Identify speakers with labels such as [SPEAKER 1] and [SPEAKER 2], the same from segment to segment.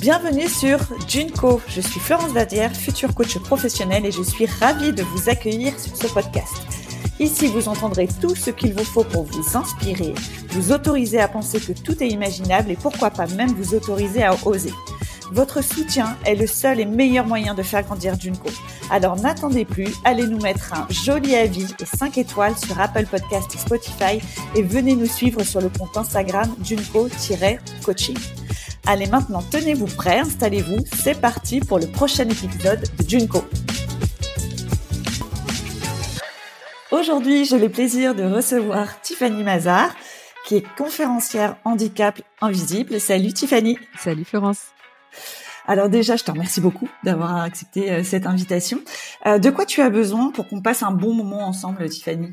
[SPEAKER 1] Bienvenue sur Junco. Je suis Florence Dadière, future coach professionnelle et je suis ravie de vous accueillir sur ce podcast. Ici, vous entendrez tout ce qu'il vous faut pour vous inspirer, vous autoriser à penser que tout est imaginable et pourquoi pas même vous autoriser à oser. Votre soutien est le seul et meilleur moyen de faire grandir Junko. Alors n'attendez plus, allez nous mettre un joli avis et 5 étoiles sur Apple Podcast Spotify et venez nous suivre sur le compte Instagram Junko-coaching. Allez maintenant, tenez-vous prêts, installez-vous, c'est parti pour le prochain épisode de Junko. Aujourd'hui, j'ai le plaisir de recevoir Tiffany Mazar, qui est conférencière handicap invisible. Salut Tiffany.
[SPEAKER 2] Salut Florence.
[SPEAKER 1] Alors déjà, je te remercie beaucoup d'avoir accepté euh, cette invitation. Euh, de quoi tu as besoin pour qu'on passe un bon moment ensemble, Tiffany?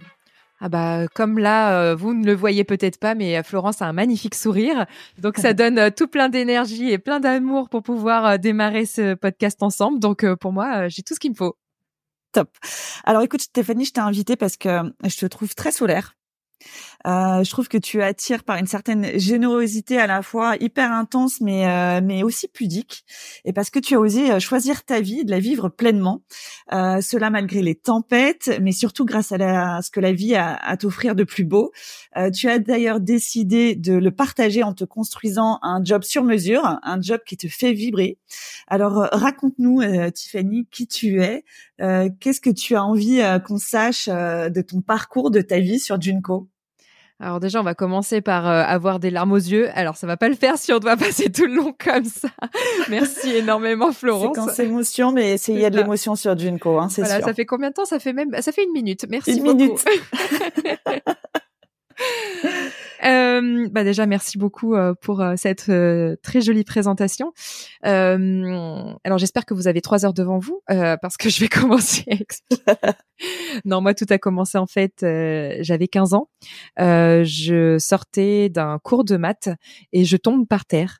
[SPEAKER 2] Ah bah comme là, euh, vous ne le voyez peut-être pas, mais Florence a un magnifique sourire, donc ça donne tout plein d'énergie et plein d'amour pour pouvoir démarrer ce podcast ensemble. Donc pour moi, j'ai tout ce qu'il me faut.
[SPEAKER 1] Top. Alors écoute Stéphanie, je t'ai invitée parce que je te trouve très solaire. Euh, je trouve que tu attires par une certaine générosité à la fois hyper intense, mais euh, mais aussi pudique, et parce que tu as osé euh, choisir ta vie, de la vivre pleinement. Euh, cela malgré les tempêtes, mais surtout grâce à, ce que la vie a à t'offrir de plus beau. Euh, tu as d'ailleurs décidé de le partager en te construisant un job sur mesure, un job qui te fait vibrer. Alors raconte-nous, Tiffany, qui tu es, qu'est-ce que tu as envie qu'on sache de ton parcours, de ta vie sur Junko?
[SPEAKER 2] Alors déjà, on va commencer par euh, avoir des larmes aux yeux. Alors ça va pas le faire si on doit passer tout le long comme ça. Merci énormément Florence.
[SPEAKER 1] C'est quand c'est émotion, mais il y a de l'émotion sur Junko, hein, c'est
[SPEAKER 2] voilà,
[SPEAKER 1] sûr.
[SPEAKER 2] Ça fait combien de temps? Ça fait même, ça fait une minute. Merci
[SPEAKER 1] une
[SPEAKER 2] beaucoup.
[SPEAKER 1] minute.
[SPEAKER 2] Euh, bah déjà, merci beaucoup euh, pour euh, cette euh, très jolie présentation. alors, j'espère que vous avez trois heures devant vous parce que je vais commencer. non, moi, tout a commencé en fait. J'avais 15 ans. je sortais d'un cours de maths et je tombe par terre.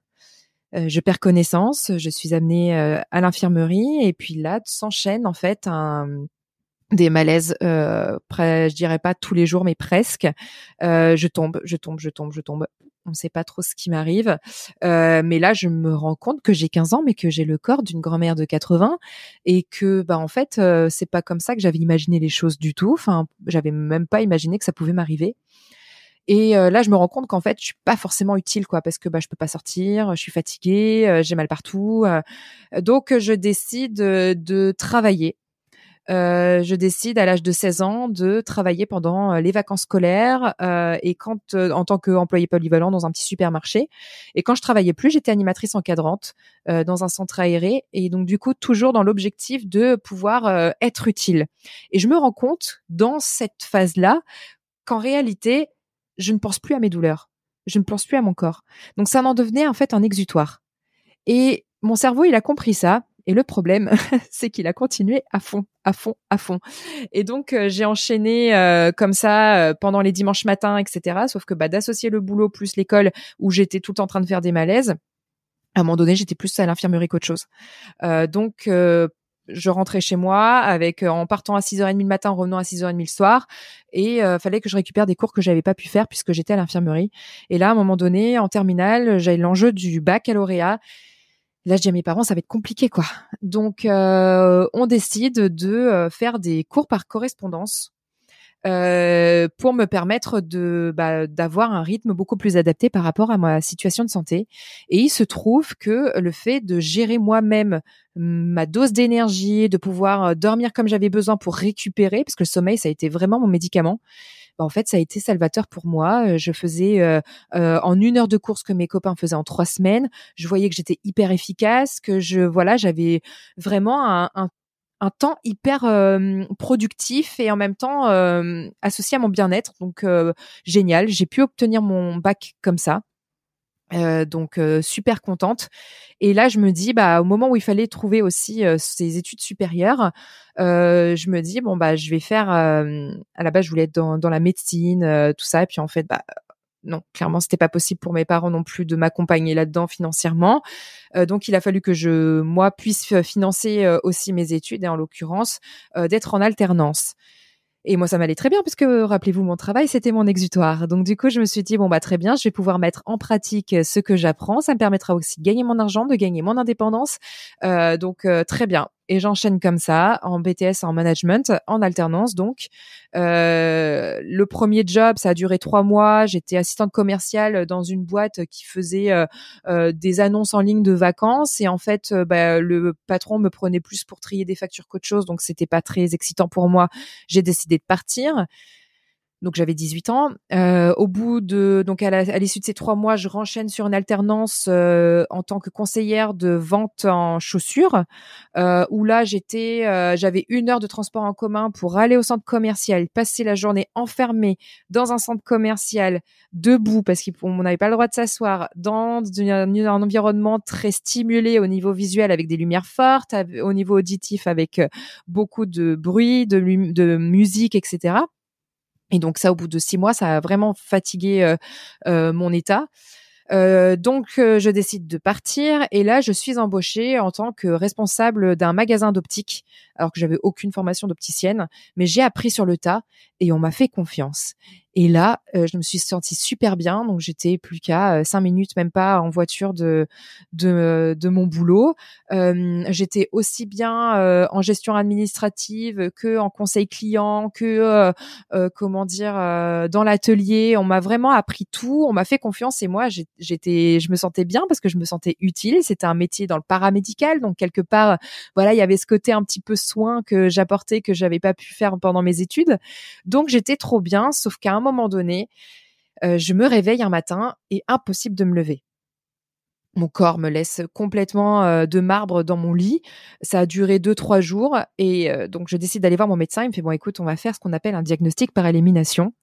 [SPEAKER 2] je perds connaissance, je suis amenée à l'infirmerie et puis là s'enchaîne en fait un, des malaises, euh, je dirais pas tous les jours, mais presque. Euh, je tombe, je tombe, je tombe, je tombe. On ne sait pas trop ce qui m'arrive. Euh, mais là, je me rends compte que j'ai 15 ans, mais que j'ai le corps d'une grand-mère de 80 et que, bah, en fait, euh, c'est pas comme ça que j'avais imaginé les choses du tout. Enfin, j'avais même pas imaginé que ça pouvait m'arriver. Et là, je me rends compte qu'en fait, je suis pas forcément utile, quoi, parce que bah, je peux pas sortir, je suis fatiguée, j'ai mal partout. donc, je décide de travailler euh, je décide à l'âge de 16 ans de travailler pendant euh, les vacances scolaires euh, et quand euh, en tant qu'employé polyvalent dans un petit supermarché. Et quand je travaillais plus, j'étais animatrice encadrante euh, dans un centre aéré et donc du coup toujours dans l'objectif de pouvoir être utile. Et je me rends compte dans cette phase-là qu'en réalité, je ne pense plus à mes douleurs, je ne pense plus à mon corps. Donc ça m'en devenait en fait un exutoire. Et mon cerveau, il a compris ça et le problème, c'est qu'il a continué à fond, à fond, à fond. Et donc euh, j'ai enchaîné euh, comme ça euh, pendant les dimanches matins, etc. Sauf que bah, d'associer le boulot plus l'école où j'étais tout le temps en train de faire des malaises. À un moment donné, j'étais plus à l'infirmerie qu'autre chose. donc je rentrais chez moi avec en partant à 6h30 le matin, en revenant à 6h30 le soir et euh, fallait que je récupère des cours que j'avais pas pu faire puisque j'étais à l'infirmerie. Et là à un moment donné en terminale, j'avais l'enjeu du baccalauréat Là, je dis à mes parents, ça va être compliqué, quoi. Donc, euh, on décide de euh, faire des cours par correspondance euh, pour me permettre de bah, d'avoir un rythme beaucoup plus adapté par rapport à ma situation de santé. Et il se trouve que le fait de gérer moi-même ma dose d'énergie, de pouvoir dormir comme j'avais besoin pour récupérer, parce que le sommeil, ça a été vraiment mon médicament. Bah, en fait, ça a été salvateur pour moi. Je faisais en une heure de course que mes copains faisaient en trois semaines. Je voyais que j'étais hyper efficace, que je voilà, j'avais vraiment un, un un temps hyper productif et en même temps associé à mon bien-être. Donc génial, j'ai pu obtenir mon bac comme ça. Euh, donc super contente. Et là, je me dis, bah, au moment où il fallait trouver aussi ces études supérieures, je me dis bon bah, je vais faire. à la base, je voulais être dans, dans la médecine, tout ça. Et puis en fait, bah non, clairement, c'était pas possible pour mes parents non plus de m'accompagner là-dedans financièrement. donc, il a fallu que je, moi, puisse financer aussi mes études et en l'occurrence d'être en alternance. Et moi, ça m'allait très bien puisque, rappelez-vous, mon travail, c'était mon exutoire. Donc, du coup, je me suis dit, bon, bah, très bien, je vais pouvoir mettre en pratique ce que j'apprends. Ça me permettra aussi de gagner mon argent, de gagner mon indépendance. Euh, donc, euh, très bien et j'enchaîne comme ça en BTS en management en alternance donc euh, le premier job ça a duré trois mois j'étais assistante commerciale dans une boîte qui faisait euh, euh, des annonces en ligne de vacances et en fait bah, le patron me prenait plus pour trier des factures qu'autre chose donc c'était pas très excitant pour moi. J'ai décidé de partir donc j'avais 18 ans. Euh, au bout de donc à l'issue de ces trois mois, je renchaîne sur une alternance euh, en tant que conseillère de vente en chaussures, euh, où là j'étais, euh, j'avais une heure de transport en commun pour aller au centre commercial, passer la journée enfermée dans un centre commercial, debout parce qu'on n'avait pas le droit de s'asseoir, dans un, environnement très stimulé au niveau visuel avec des lumières fortes, au niveau auditif avec euh, beaucoup de bruit, de, de musique, etc. Et donc ça, au bout de six mois, ça a vraiment fatigué euh, euh, mon état. Euh, donc je décide de partir et là je suis embauchée en tant que responsable d'un magasin d'optique alors que j'avais aucune formation d'opticienne mais j'ai appris sur le tas et on m'a fait confiance et là, euh, je me suis sentie super bien. Donc, j'étais plus qu'à euh, cinq minutes, même pas en voiture de de, mon boulot. Euh, j'étais aussi bien en gestion administrative que en conseil client, que comment dire dans l'atelier. On m'a vraiment appris tout. On m'a fait confiance et moi, j'étais, je me sentais bien parce que je me sentais utile. C'était un métier dans le paramédical, donc quelque part, voilà, il y avait ce côté un petit peu soin que j'apportais que j'avais pas pu faire pendant mes études. Donc, j'étais trop bien, sauf qu'à un moment donné, euh, je me réveille un matin et impossible de me lever. Mon corps me laisse complètement euh, de marbre dans mon lit. Ça a duré deux trois jours et euh, donc je décide d'aller voir mon médecin. Il me fait bon écoute, on va faire ce qu'on appelle un diagnostic par élimination.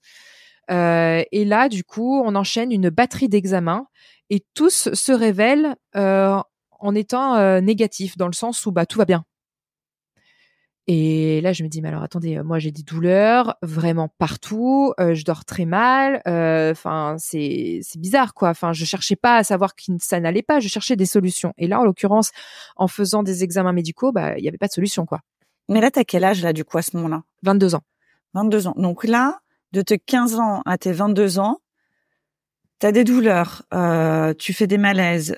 [SPEAKER 2] et là, du coup, on enchaîne une batterie d'examens et tous se révèlent en étant négatifs dans le sens où bah tout va bien, et là, je me dis, mais alors attendez, euh, moi j'ai des douleurs vraiment partout, euh, je dors très mal, euh, enfin c'est c'est bizarre quoi. Enfin, je cherchais pas à savoir que ça n'allait pas, je cherchais des solutions. Et là, en l'occurrence, en faisant des examens médicaux, bah il y avait pas de solution quoi.
[SPEAKER 1] Mais là, t'as quel âge là du coup à ce moment-là?
[SPEAKER 2] 22 ans.
[SPEAKER 1] 22 ans. Donc là, de tes 15 ans à tes 22 ans, t'as des douleurs, tu fais des malaises,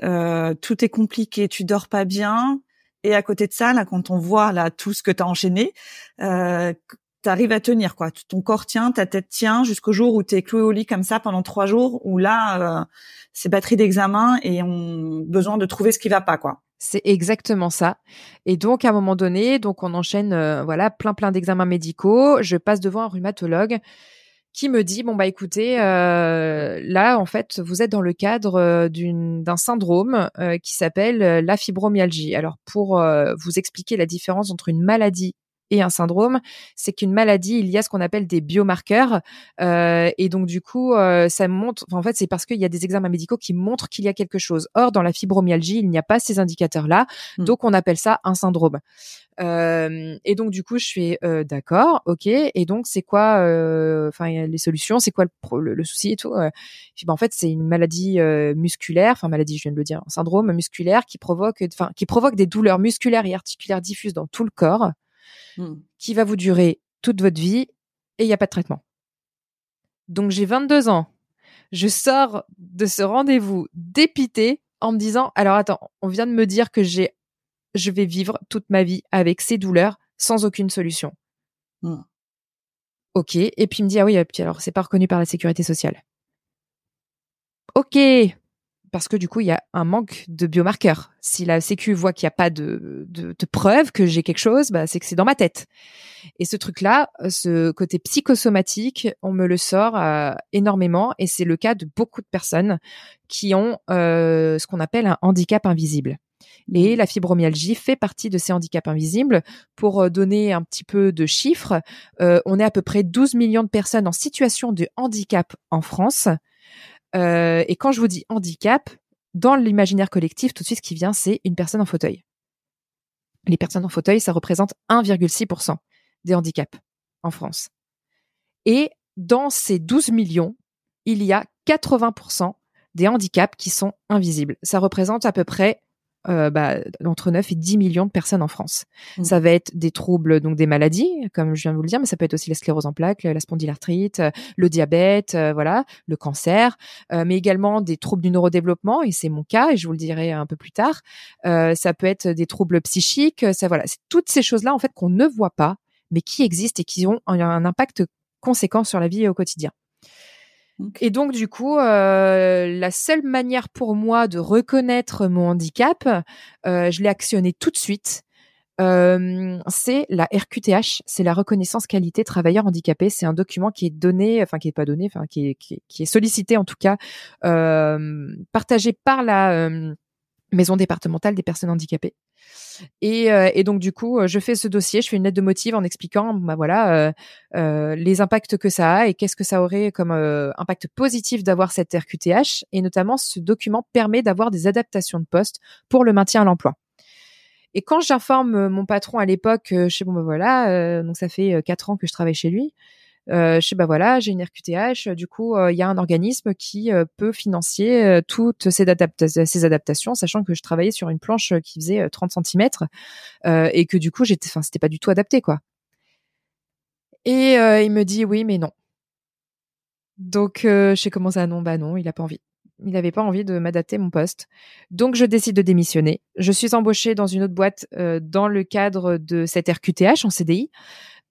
[SPEAKER 1] tout est compliqué, tu dors pas bien, et à côté de ça, là, quand on voit là tout ce que tu as enchaîné, euh, tu arrives à tenir quoi. Ton corps tient, ta tête tient jusqu'au jour où tu es cloué au lit comme ça pendant trois jours, où là, euh, c'est batterie d'examen et on besoin de trouver ce qui va pas quoi.
[SPEAKER 2] C'est exactement ça. Et donc à un moment donné, donc on enchaîne euh, voilà plein plein d'examens médicaux. Je passe devant un rhumatologue qui me dit bon bah écoutez euh, là en fait vous êtes dans le cadre euh, d'un syndrome euh, qui s'appelle la fibromyalgie. Alors pour vous expliquer la différence entre une maladie et un syndrome, c'est qu'une maladie, il y a ce qu'on appelle des biomarqueurs, euh, et donc du coup, euh, ça montre. En fait, c'est parce qu'il y a des examens médicaux qui montrent qu'il y a quelque chose. Or, dans la fibromyalgie, il n'y a pas ces indicateurs-là, hmm. donc on appelle ça un syndrome. Euh, et donc du coup, je suis euh, d'accord, ok. Et donc c'est quoi, euh, enfin les solutions, c'est quoi le, le, souci et tout. Puis, ben, en fait, c'est une maladie musculaire, enfin maladie, je viens de le dire, un syndrome musculaire qui provoque, enfin qui provoque des douleurs musculaires et articulaires diffuses dans tout le corps. Hmm. qui va vous durer toute votre vie et il n'y a pas de traitement. Donc j'ai 22 ans. Je sors de ce rendez-vous dépité en me disant alors attends, on vient de me dire que j'ai je vais vivre toute ma vie avec ces douleurs sans aucune solution. Hmm. OK, et puis il me dit ah oui, alors c'est pas reconnu par la sécurité sociale. OK, parce que du coup, il y a un manque de biomarqueurs. Si la Sécu voit qu'il n'y a pas de, de, de preuve que j'ai quelque chose, bah, c'est que c'est dans ma tête. Et ce truc-là, ce côté psychosomatique, on me le sort euh, énormément, et c'est le cas de beaucoup de personnes qui ont euh, ce qu'on appelle un handicap invisible. Et mmh. la fibromyalgie fait partie de ces handicaps invisibles. Pour euh, donner un petit peu de chiffres, on est à peu près 12 millions de personnes en situation de handicap en France. Euh, et quand je vous dis handicap, dans l'imaginaire collectif, tout de suite, ce qui vient, c'est une personne en fauteuil. Les personnes en fauteuil, ça représente 1,6% des handicaps en France. Et dans ces 12 millions, il y a 80% des handicaps qui sont invisibles. Ça représente à peu près euh, bah, entre 9 et 10 millions de personnes en France. Mmh. Ça va être des troubles, donc des maladies, comme je viens de vous le dire, mais ça peut être aussi la sclérose en plaques, la spondylarthrite, le diabète, voilà, le cancer, mais également des troubles du neurodéveloppement, et c'est mon cas, et je vous le dirai un peu plus tard. ça peut être des troubles psychiques, ça voilà, c'est toutes ces choses-là en fait qu'on ne voit pas, mais qui existent et qui ont un impact conséquent sur la vie au quotidien. Et donc du coup, euh, la seule manière pour moi de reconnaître mon handicap, euh, je l'ai actionné tout de suite. Euh, c'est la RQTH, c'est la reconnaissance qualité travailleur handicapé. C'est un document qui est donné, enfin qui est pas donné, enfin qui est, qui est, sollicité en tout cas, partagé par la maison départementale des personnes handicapées. Et, euh, et, donc du coup, euh, je fais ce dossier, je fais une lettre de motive en expliquant, bah voilà, euh, euh les impacts que ça a et qu'est-ce que ça aurait comme impact positif d'avoir cette RQTH. Et notamment, ce document permet d'avoir des adaptations de poste pour le maintien à l'emploi. Et quand j'informe mon patron à l'époque, je sais bon bah voilà, donc ça fait quatre ans que je travaille chez lui. Euh, je sais bah voilà, j'ai une RQTH, du coup il y a un organisme qui peut financer toutes ces, adaptations, sachant que je travaillais sur une planche qui faisait 30 cm et que du coup c'était pas du tout adapté quoi. Et il me dit oui mais non. Donc je sais comment ça non? Bah non, il a pas envie. Il n'avait pas envie de m'adapter mon poste. Donc je décide de démissionner. Je suis embauchée dans une autre boîte dans le cadre de cette RQTH en CDI.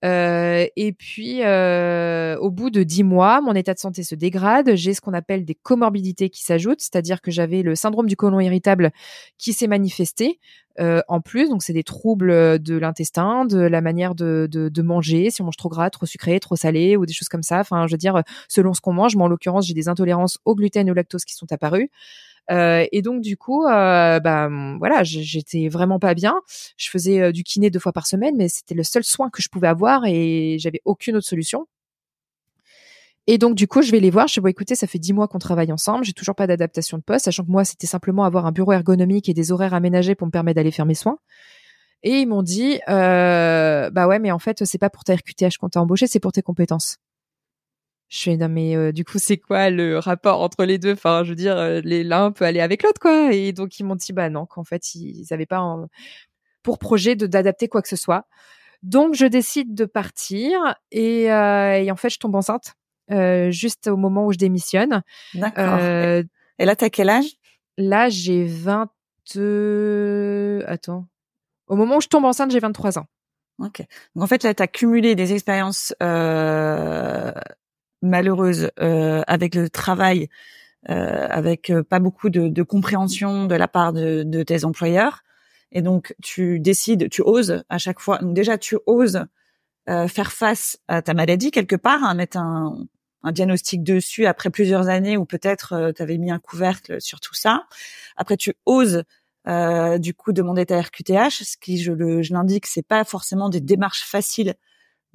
[SPEAKER 2] Euh, et puis, euh, au bout de dix mois, mon état de santé se dégrade. J'ai ce qu'on appelle des comorbidités qui s'ajoutent, c'est-à-dire que j'avais le syndrome du côlon irritable qui s'est manifesté euh, en plus. Donc, c'est des troubles de l'intestin, de la manière de, manger, si on mange trop gras, trop sucré, trop salé ou des choses comme ça. Enfin, je veux dire, selon ce qu'on mange. Moi, en l'occurrence, j'ai des intolérances au gluten et au lactose qui sont apparues. Euh, et donc du coup, euh, bah voilà, j'étais vraiment pas bien. Je faisais euh, du kiné deux fois par semaine, mais c'était le seul soin que je pouvais avoir et j'avais aucune autre solution. Et donc, du coup, je vais les voir. Je dis, bon, écoutez, ça fait dix mois qu'on travaille ensemble. J'ai toujours pas d'adaptation de poste, sachant que moi, c'était simplement avoir un bureau ergonomique et des horaires aménagés pour me permettre d'aller faire mes soins. Et ils m'ont dit, bah ouais, mais en fait, c'est pas pour ta RQTH qu'on t'a embauché, c'est pour tes compétences. Je fais non mais euh, du coup c'est quoi le rapport entre les deux? Enfin je veux dire euh, l'un peut aller avec l'autre quoi. Et donc ils m'ont dit bah non qu'en fait ils n'avaient pas pour projet de d'adapter quoi que ce soit. Donc je décide de partir et, euh, et en fait je tombe enceinte juste au moment où je démissionne.
[SPEAKER 1] D'accord. et là t'as quel âge?
[SPEAKER 2] Là j'ai 20 attends. Au moment où je tombe enceinte j'ai 23 ans.
[SPEAKER 1] Ok. Donc en fait là t'as cumulé des expériences euh, malheureuse euh, avec le travail, euh, avec euh, pas beaucoup de, de, compréhension de la part de, de, tes employeurs. Et donc tu décides, tu oses à chaque fois. Donc déjà tu oses faire face à ta maladie quelque part, à mettre un, un diagnostic dessus après plusieurs années où peut-être euh, tu avais mis un couvercle sur tout ça. Après tu oses euh, du coup demander ta RQTH, ce qui je le je l'indique c'est pas forcément des démarches faciles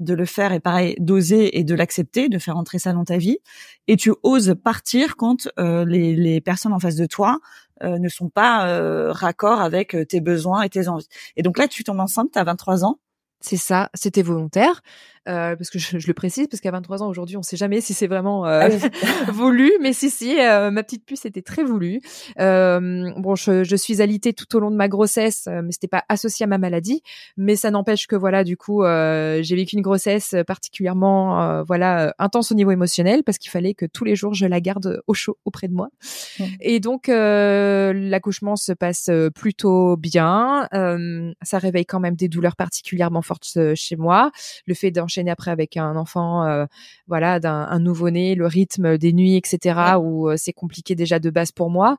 [SPEAKER 1] de le faire et pareil d'oser et de l'accepter, de faire entrer ça dans ta vie. Et tu oses partir quand euh, les, les, personnes en face de toi euh, ne sont pas euh, raccord avec tes besoins et tes envies. Et donc là, tu tombes enceinte, tu as 23 ans.
[SPEAKER 2] C'est ça, c'était volontaire. Euh, parce que je, je, le précise, parce qu'à 23 ans aujourd'hui, on sait jamais si c'est vraiment euh, ah voulu, mais si si, euh, ma petite puce était très voulue. Euh, bon, je, je, suis alitée tout au long de ma grossesse, euh, mais c'était pas associé à ma maladie, mais ça n'empêche que voilà, du coup, j'ai vécu une grossesse particulièrement voilà intense au niveau émotionnel, parce qu'il fallait que tous les jours je la garde au chaud auprès de moi. Et donc l'accouchement se passe plutôt bien. ça réveille quand même des douleurs particulièrement fortes chez moi. Le fait d'enchaîner après avec un enfant, euh, voilà, d'un nouveau-né, le rythme des nuits, etc., où euh, c'est compliqué déjà de base pour moi.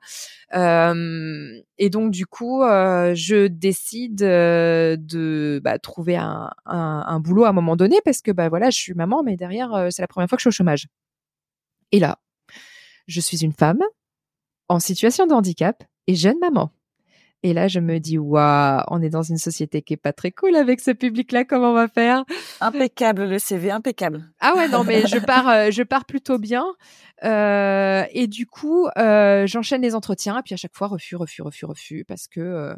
[SPEAKER 2] Euh, et donc du coup, je décide de bah, trouver un, un, boulot à un moment donné parce que bah voilà, je suis maman, mais derrière, c'est la première fois que je suis au chômage. Et là, je suis une femme en situation de handicap et jeune maman. Et là, je me dis, waouh, on est dans une société qui est pas très cool avec ce public-là. Comment on va faire?
[SPEAKER 1] Impeccable le CV, impeccable.
[SPEAKER 2] Ah ouais, non, mais je pars, euh, je pars plutôt bien. Euh, et du coup, euh, j'enchaîne les entretiens. Et puis à chaque fois, refus, refus, refus, refus, parce que euh,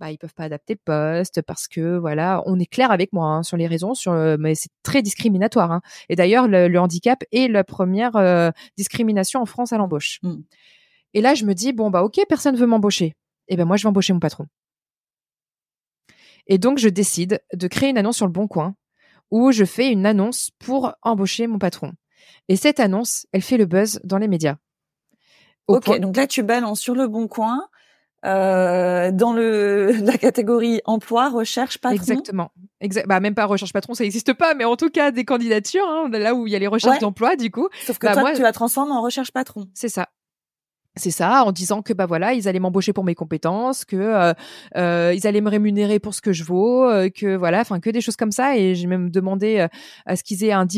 [SPEAKER 2] bah ils peuvent pas adapter le poste, parce que voilà, on est clair avec moi hein, sur les raisons, sur mais c'est très discriminatoire. Hein. Et d'ailleurs, le, le, handicap est la première discrimination en France à l'embauche. Mm. Et là, je me dis bon bah ok, personne veut m'embaucher eh ben moi je vais embaucher mon patron. Et donc je décide de créer une annonce sur le Bon Coin où je fais une annonce pour embaucher mon patron. Et cette annonce, elle fait le buzz dans les médias.
[SPEAKER 1] ok, donc là tu balances sur le Bon Coin. Euh, dans le la catégorie emploi, recherche patron.
[SPEAKER 2] Exactement. bah même pas recherche patron, ça n'existe pas, mais en tout cas des candidatures, hein, là où il y a les recherches d'emploi, du coup.
[SPEAKER 1] Sauf que
[SPEAKER 2] bah,
[SPEAKER 1] toi,
[SPEAKER 2] moi,
[SPEAKER 1] tu la transformes en recherche patron.
[SPEAKER 2] C'est ça. C'est ça, en disant que bah voilà, ils allaient m'embaucher pour mes compétences, que euh, euh, ils allaient me rémunérer pour ce que je vaux, euh, que voilà, enfin que des choses comme ça. Et j'ai même demandé euh, à ce qu'ils aient un,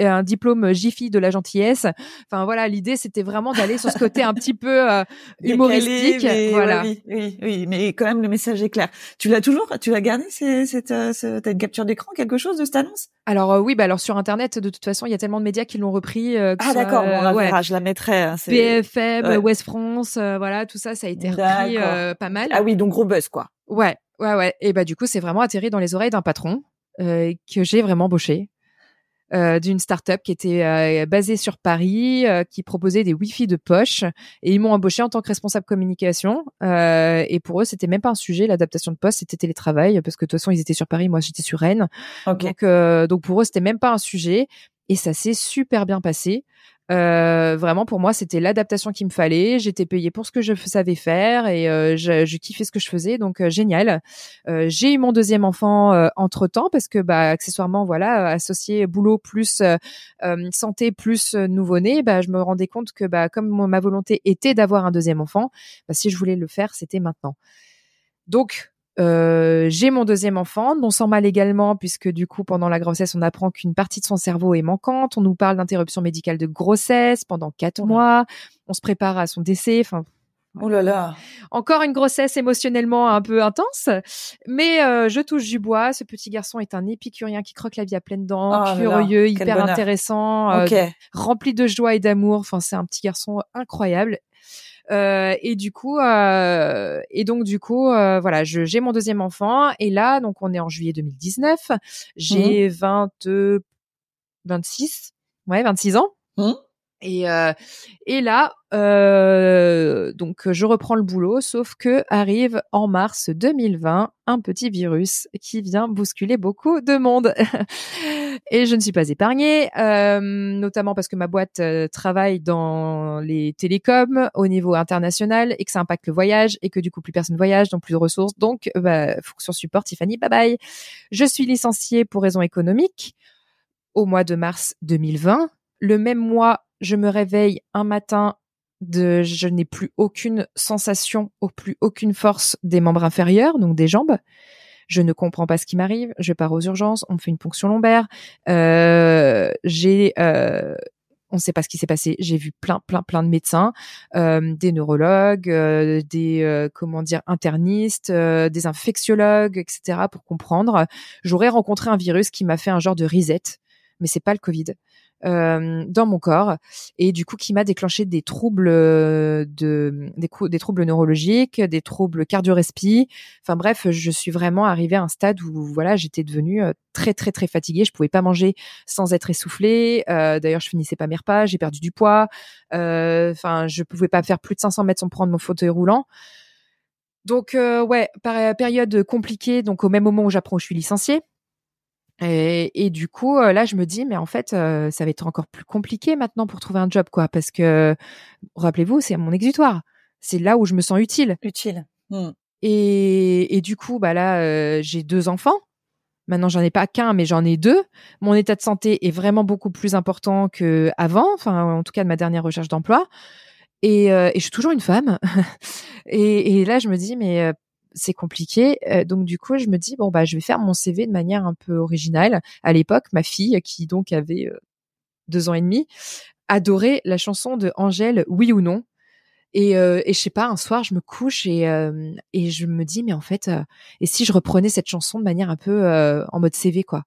[SPEAKER 2] un diplôme Jiffy de la gentillesse. Enfin voilà, l'idée c'était vraiment d'aller sur ce côté un petit peu euh, humoristique. voilà.
[SPEAKER 1] oui, oui, oui, mais quand même le message est clair. Tu l'as toujours, tu l'as gardé cette, cette capture d'écran, quelque chose de cette annonce?
[SPEAKER 2] Alors oui, bah alors sur internet, de toute façon, il y a tellement de médias qui l'ont repris. ah
[SPEAKER 1] d'accord, bon, ouais. je la mettrai. Hein,
[SPEAKER 2] BFM. Ouest France, euh, voilà, tout ça, ça a été repris euh, pas mal.
[SPEAKER 1] Ah oui, donc gros buzz quoi.
[SPEAKER 2] Ouais, ouais, ouais. Et bah du coup, c'est vraiment atterri dans les oreilles d'un patron euh, que j'ai vraiment embauché. d'une start-up qui était basée sur Paris, qui proposait des Wi-Fi de poche, et ils m'ont embauché en tant que responsable communication. et pour eux, c'était même pas un sujet, l'adaptation de poste, c'était télétravail, parce que de toute façon, ils étaient sur Paris, moi j'étais sur Rennes. Donc, donc pour eux, c'était même pas un sujet, et ça s'est super bien passé. Euh, vraiment, pour moi, c'était l'adaptation qu'il me fallait. J'étais payée pour ce que je savais faire et euh, je, kiffais ce que je faisais, donc euh, génial. J'ai eu mon deuxième enfant entre temps parce que, bah, accessoirement, voilà, associé boulot plus santé plus nouveau-né, bah, je me rendais compte que, bah, comme ma volonté était d'avoir un deuxième enfant, bah, si je voulais le faire, c'était maintenant. Donc, euh, j'ai mon deuxième enfant, non sans mal également, puisque du coup, pendant la grossesse, on apprend qu'une partie de son cerveau est manquante. On nous parle d'interruption médicale de grossesse pendant quatre mois. On se prépare à son décès. Enfin,
[SPEAKER 1] Oh là là.
[SPEAKER 2] Encore une grossesse émotionnellement un peu intense, mais euh, je touche du bois. Ce petit garçon est un épicurien qui croque la vie à pleines dents, oh curieux, hyper intéressant, euh, rempli de joie et d'amour. Enfin, c'est un petit garçon incroyable. Euh, et du coup, euh, et donc du coup, euh, voilà, j'ai mon deuxième enfant. Et là, donc on est en juillet 2019. J'ai 20, 26, ouais, 26 ans. Mmh. Et, euh, et là, euh, donc je reprends le boulot, sauf que arrive en mars 2020 un petit virus qui vient bousculer beaucoup de monde. et je ne suis pas épargnée, euh, notamment parce que ma boîte euh, travaille dans les télécoms au niveau international et que ça impacte le voyage et que du coup plus personne voyage, donc plus de ressources. Donc, bah, fonction support, Tiffany, bye bye. Je suis licenciée pour raisons économiques au mois de mars 2020. Le même mois, je me réveille un matin de, je n'ai plus aucune sensation, au plus aucune force des membres inférieurs, donc des jambes. Je ne comprends pas ce qui m'arrive. Je pars aux urgences. On me fait une ponction lombaire. Euh, j'ai, euh, on ne sait pas ce qui s'est passé. J'ai vu plein, plein, plein de médecins, euh, des neurologues, euh, des euh, comment dire internistes, euh, des infectiologues, etc. pour comprendre. J'aurais rencontré un virus qui m'a fait un genre de reset, mais c'est pas le Covid euh, dans mon corps et du coup qui m'a déclenché des troubles euh, de des, des troubles neurologiques, des troubles cardio-respi. Enfin bref, je suis vraiment arrivée à un stade où voilà, j'étais devenue euh, très très très fatiguée. Je pouvais pas manger sans être essoufflée. Euh, D'ailleurs, je finissais pas mes repas. J'ai perdu du poids. Euh, enfin, je pouvais pas faire plus de 500 mètres sans prendre mon fauteuil roulant. Donc ouais, période compliquée. Donc au même moment où j'apprends, je suis licenciée. Et, et, du coup, euh, là, je me dis, mais en fait, euh, ça va être encore plus compliqué maintenant pour trouver un job, quoi, parce que rappelez-vous, c'est mon exutoire. C'est là où je me sens utile.
[SPEAKER 1] Utile. Mmh.
[SPEAKER 2] Et, et, du coup, bah là, euh, j'ai deux enfants. Maintenant, j'en ai pas qu'un, mais j'en ai deux. Mon état de santé est vraiment beaucoup plus important que avant, enfin, en tout cas de ma dernière recherche d'emploi. Et, et, je suis toujours une femme. et, et, là, je me dis, mais c'est compliqué. Euh, donc du coup, je me dis bon bah je vais faire mon CV de manière un peu originale. À l'époque, ma fille qui donc avait euh, deux ans et demi adorait la chanson de Angèle Oui ou non. Et, euh, je sais pas, un soir, je me couche et, et je me dis mais en fait, et si je reprenais cette chanson de manière un peu en mode CV quoi?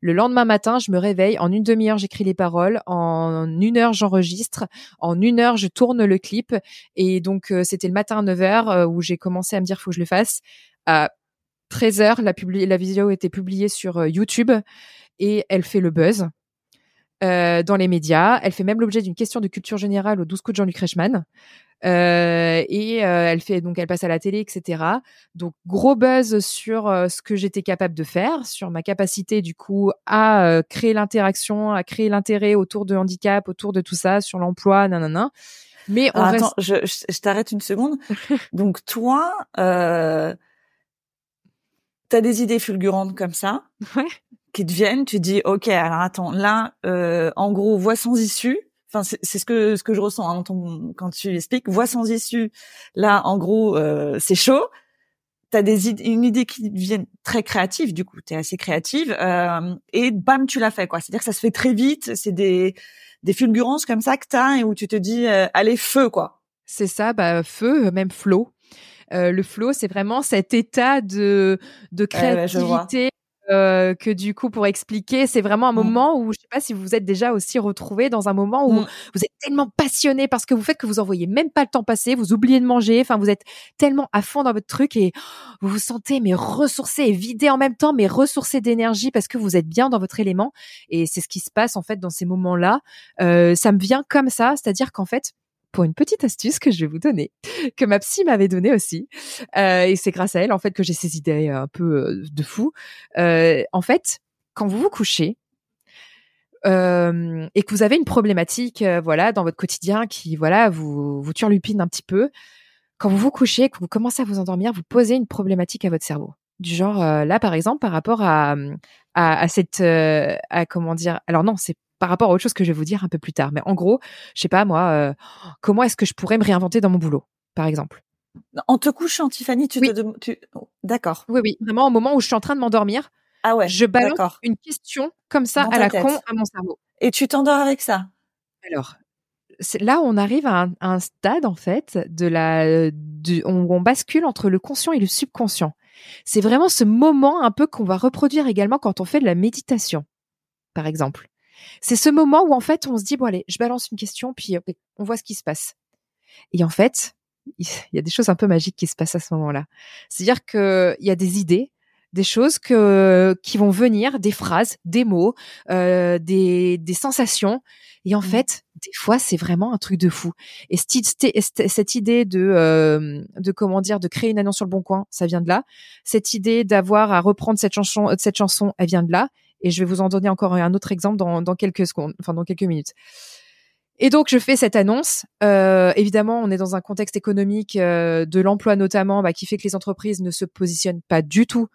[SPEAKER 2] Le lendemain matin, je me réveille. En une demi-heure, j'écris les paroles. En une heure, j'enregistre. En une heure, je tourne le clip. Et donc, euh, c'était le matin à 9 heures euh, où j'ai commencé à me dire, faut que je le fasse. À 13 heures, la, vidéo était publiée sur euh, YouTube et elle fait le buzz. dans les médias. Elle fait même l'objet d'une question de culture générale aux 12 coups de Jean-Luc Reichmann. Euh, et euh, elle fait donc elle passe à la télé, etc. Donc gros buzz sur euh, ce que j'étais capable de faire, sur ma capacité du coup à créer l'interaction, à créer l'intérêt autour de handicap, autour de tout ça, sur l'emploi, nanana.
[SPEAKER 1] Mais on attends, je, je, t'arrête une seconde. donc toi, euh, t'as des idées fulgurantes comme ça, qui te viennent, tu dis ok, alors attends, là, en gros, voie sans issue Enfin, c'est ce que ce que je ressens hein, quand tu expliques. Voix sans issue. Là, en gros, euh, c'est chaud. T'as des idées, une idée qui vient très créative. Du coup, t'es assez créative euh, et bam, tu l'as fait quoi. C'est-à-dire que ça se fait très vite. C'est des des fulgurances comme ça que t'as et où tu te dis euh, allez feu quoi.
[SPEAKER 2] C'est ça, bah feu, même flow. Euh, le flow, c'est vraiment cet état de de créativité, euh, que du coup pour expliquer, c'est vraiment un mmh. moment où je sais pas si vous vous êtes déjà aussi retrouvé dans un moment où mmh. vous êtes tellement passionné parce que vous faites que vous en voyez même pas le temps passer, vous oubliez de manger, enfin vous êtes tellement à fond dans votre truc et vous vous sentez mais ressourcé et vidé en même temps mais ressourcé d'énergie parce que vous êtes bien dans votre élément et c'est ce qui se passe en fait dans ces moments-là. Euh, ça me vient comme ça, c'est-à-dire qu'en fait pour une petite astuce que je vais vous donner, que ma psy m'avait donnée aussi. Euh, et c'est grâce à elle, en fait, que j'ai ces idées un peu euh, de fou. Euh, en fait, quand vous vous couchez, euh, et que vous avez une problématique, euh, voilà, dans votre quotidien qui, voilà, vous vous turlupine un petit peu. Quand vous vous couchez, que vous commencez à vous endormir, vous posez une problématique à votre cerveau. Du genre, euh, là, par exemple, par rapport à, à, à cette, à comment dire, alors non, c'est par rapport à autre chose que je vais vous dire un peu plus tard. Mais en gros, je sais pas moi, euh, comment est-ce que je pourrais me réinventer dans mon boulot, par exemple?
[SPEAKER 1] En te couchant, Tiffany, tu te tu... Oh, d'accord.
[SPEAKER 2] Oui, oui, vraiment au moment où je suis en train de m'endormir.
[SPEAKER 1] Ah ouais.
[SPEAKER 2] Je balance une question comme ça à la con à mon cerveau.
[SPEAKER 1] Et tu t'endors avec ça?
[SPEAKER 2] Alors, là, on arrive à un, stade en fait de la, on, on bascule entre le conscient et le subconscient. C'est vraiment ce moment un peu qu'on va reproduire également quand on fait de la méditation, par exemple. C'est ce moment où en fait on se dit bon allez, je balance une question puis on voit ce qui se passe. Et en fait, il y a des choses un peu magiques qui se passent à ce moment-là. C'est-à-dire qu'il y a des idées, des choses que qui vont venir, des phrases, des mots, euh, des, des sensations. Et en mmh. fait, des fois, c'est vraiment un truc de fou. Et cette, cette idée de euh, de comment dire, de créer une annonce sur le bon coin, ça vient de là. Cette idée d'avoir à reprendre cette chanson, cette chanson, elle vient de là. Et je vais vous en donner encore un autre exemple dans, quelques minutes. Et donc je fais cette annonce. Euh, évidemment, on est dans un contexte économique euh, de l'emploi notamment, bah, qui fait que les entreprises ne se positionnent pas du tout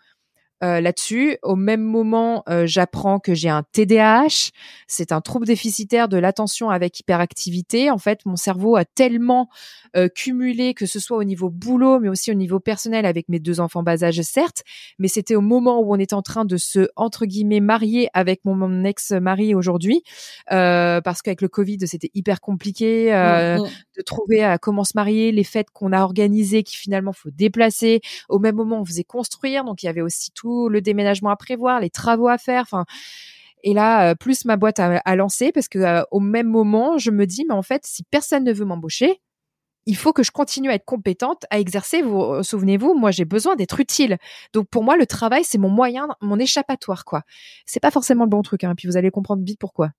[SPEAKER 2] euh, là-dessus. Au même moment, euh, j'apprends que j'ai un TDAH. C'est un trouble déficitaire de l'attention avec hyperactivité. En fait, mon cerveau a tellement euh, cumulé, que ce soit au niveau boulot, mais aussi au niveau personnel avec mes deux enfants bas âge, certes. Mais c'était au moment où on était en train de se entre guillemets marier avec mon, ex-mari aujourd'hui, parce qu'avec le Covid, c'était hyper compliqué mmh, mmh. de trouver comment se marier, les fêtes qu'on a organisées qui finalement faut déplacer. Au même moment, on faisait construire, donc il y avait aussi tout le déménagement à prévoir, les travaux à faire. Enfin, et là, euh, plus ma boîte a, lancé parce que euh, au même moment, je me dis, mais en fait, si personne ne veut m'embaucher, il faut que je continue à être compétente, à exercer. Vous euh, souvenez-vous, moi j'ai besoin d'être utile. Donc pour moi, le travail c'est mon moyen, mon échappatoire quoi. C'est pas forcément le bon truc, hein, puis vous allez comprendre vite pourquoi.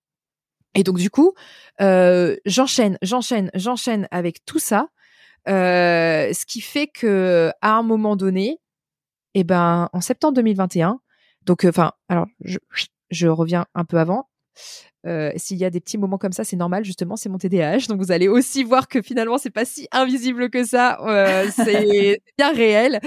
[SPEAKER 2] Et donc du coup, j'enchaîne, j'enchaîne, j'enchaîne avec tout ça, ce qui fait que à un moment donné, et eh ben en septembre 2021, donc euh, enfin alors je, je reviens un peu avant. Euh, S'il y a des petits moments comme ça, c'est normal. Justement, c'est mon TDAH, donc vous allez aussi voir que finalement, c'est pas si invisible que ça. Euh, c'est bien réel.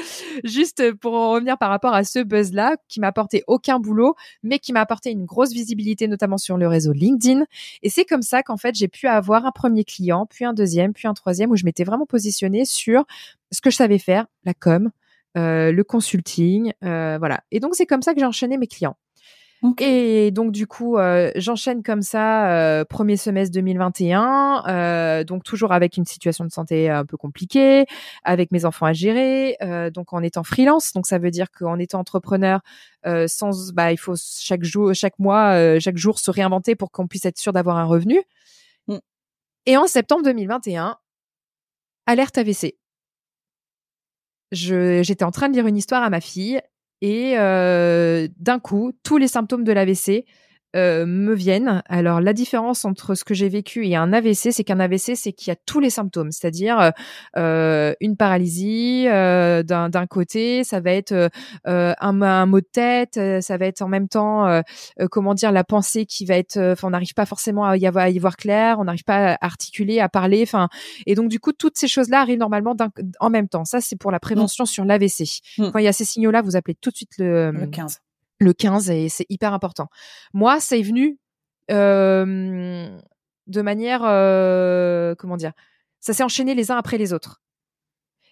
[SPEAKER 2] Juste pour en revenir par rapport à ce buzz-là, qui m'a apporté aucun boulot, mais qui m'a apporté une grosse visibilité, notamment sur le réseau LinkedIn. Et c'est comme ça qu'en fait, j'ai pu avoir un premier client, puis un deuxième, puis un troisième, où je m'étais vraiment positionnée sur ce que je savais faire, la com, le consulting, euh, voilà. Et donc c'est comme ça que j'ai enchaîné mes clients. Et donc du coup, euh, j'enchaîne comme ça premier semestre 2021, donc toujours avec une situation de santé un peu compliquée, avec mes enfants à gérer, donc en étant freelance, donc ça veut dire qu'en étant entrepreneur, sans, bah il faut chaque jour, chaque mois, chaque jour se réinventer pour qu'on puisse être sûr d'avoir un revenu. Mm. Et en septembre 2021, alerte AVC j'étais en train de lire une histoire à ma fille et euh, d'un coup, tous les symptômes de l'AVC euh, me viennent. Alors la différence entre ce que j'ai vécu et un AVC, c'est qu'un AVC, c'est qu'il y a tous les symptômes, c'est-à-dire euh, une paralysie euh, d'un côté, ça va être euh, un, un, mot de tête, ça va être en même temps, comment dire, la pensée qui va être, enfin on n'arrive pas forcément à y, avoir, à y voir clair, on n'arrive pas à articuler, à parler, enfin et donc du coup toutes ces choses-là arrivent normalement en même temps. Ça c'est pour la prévention sur l'AVC. Mmh. Quand il y a ces signaux-là, vous appelez tout de suite le,
[SPEAKER 1] le 15
[SPEAKER 2] le 15 et c'est hyper important. Moi, c'est venu euh, de manière euh, comment dire Ça s'est enchaîné les uns après les autres.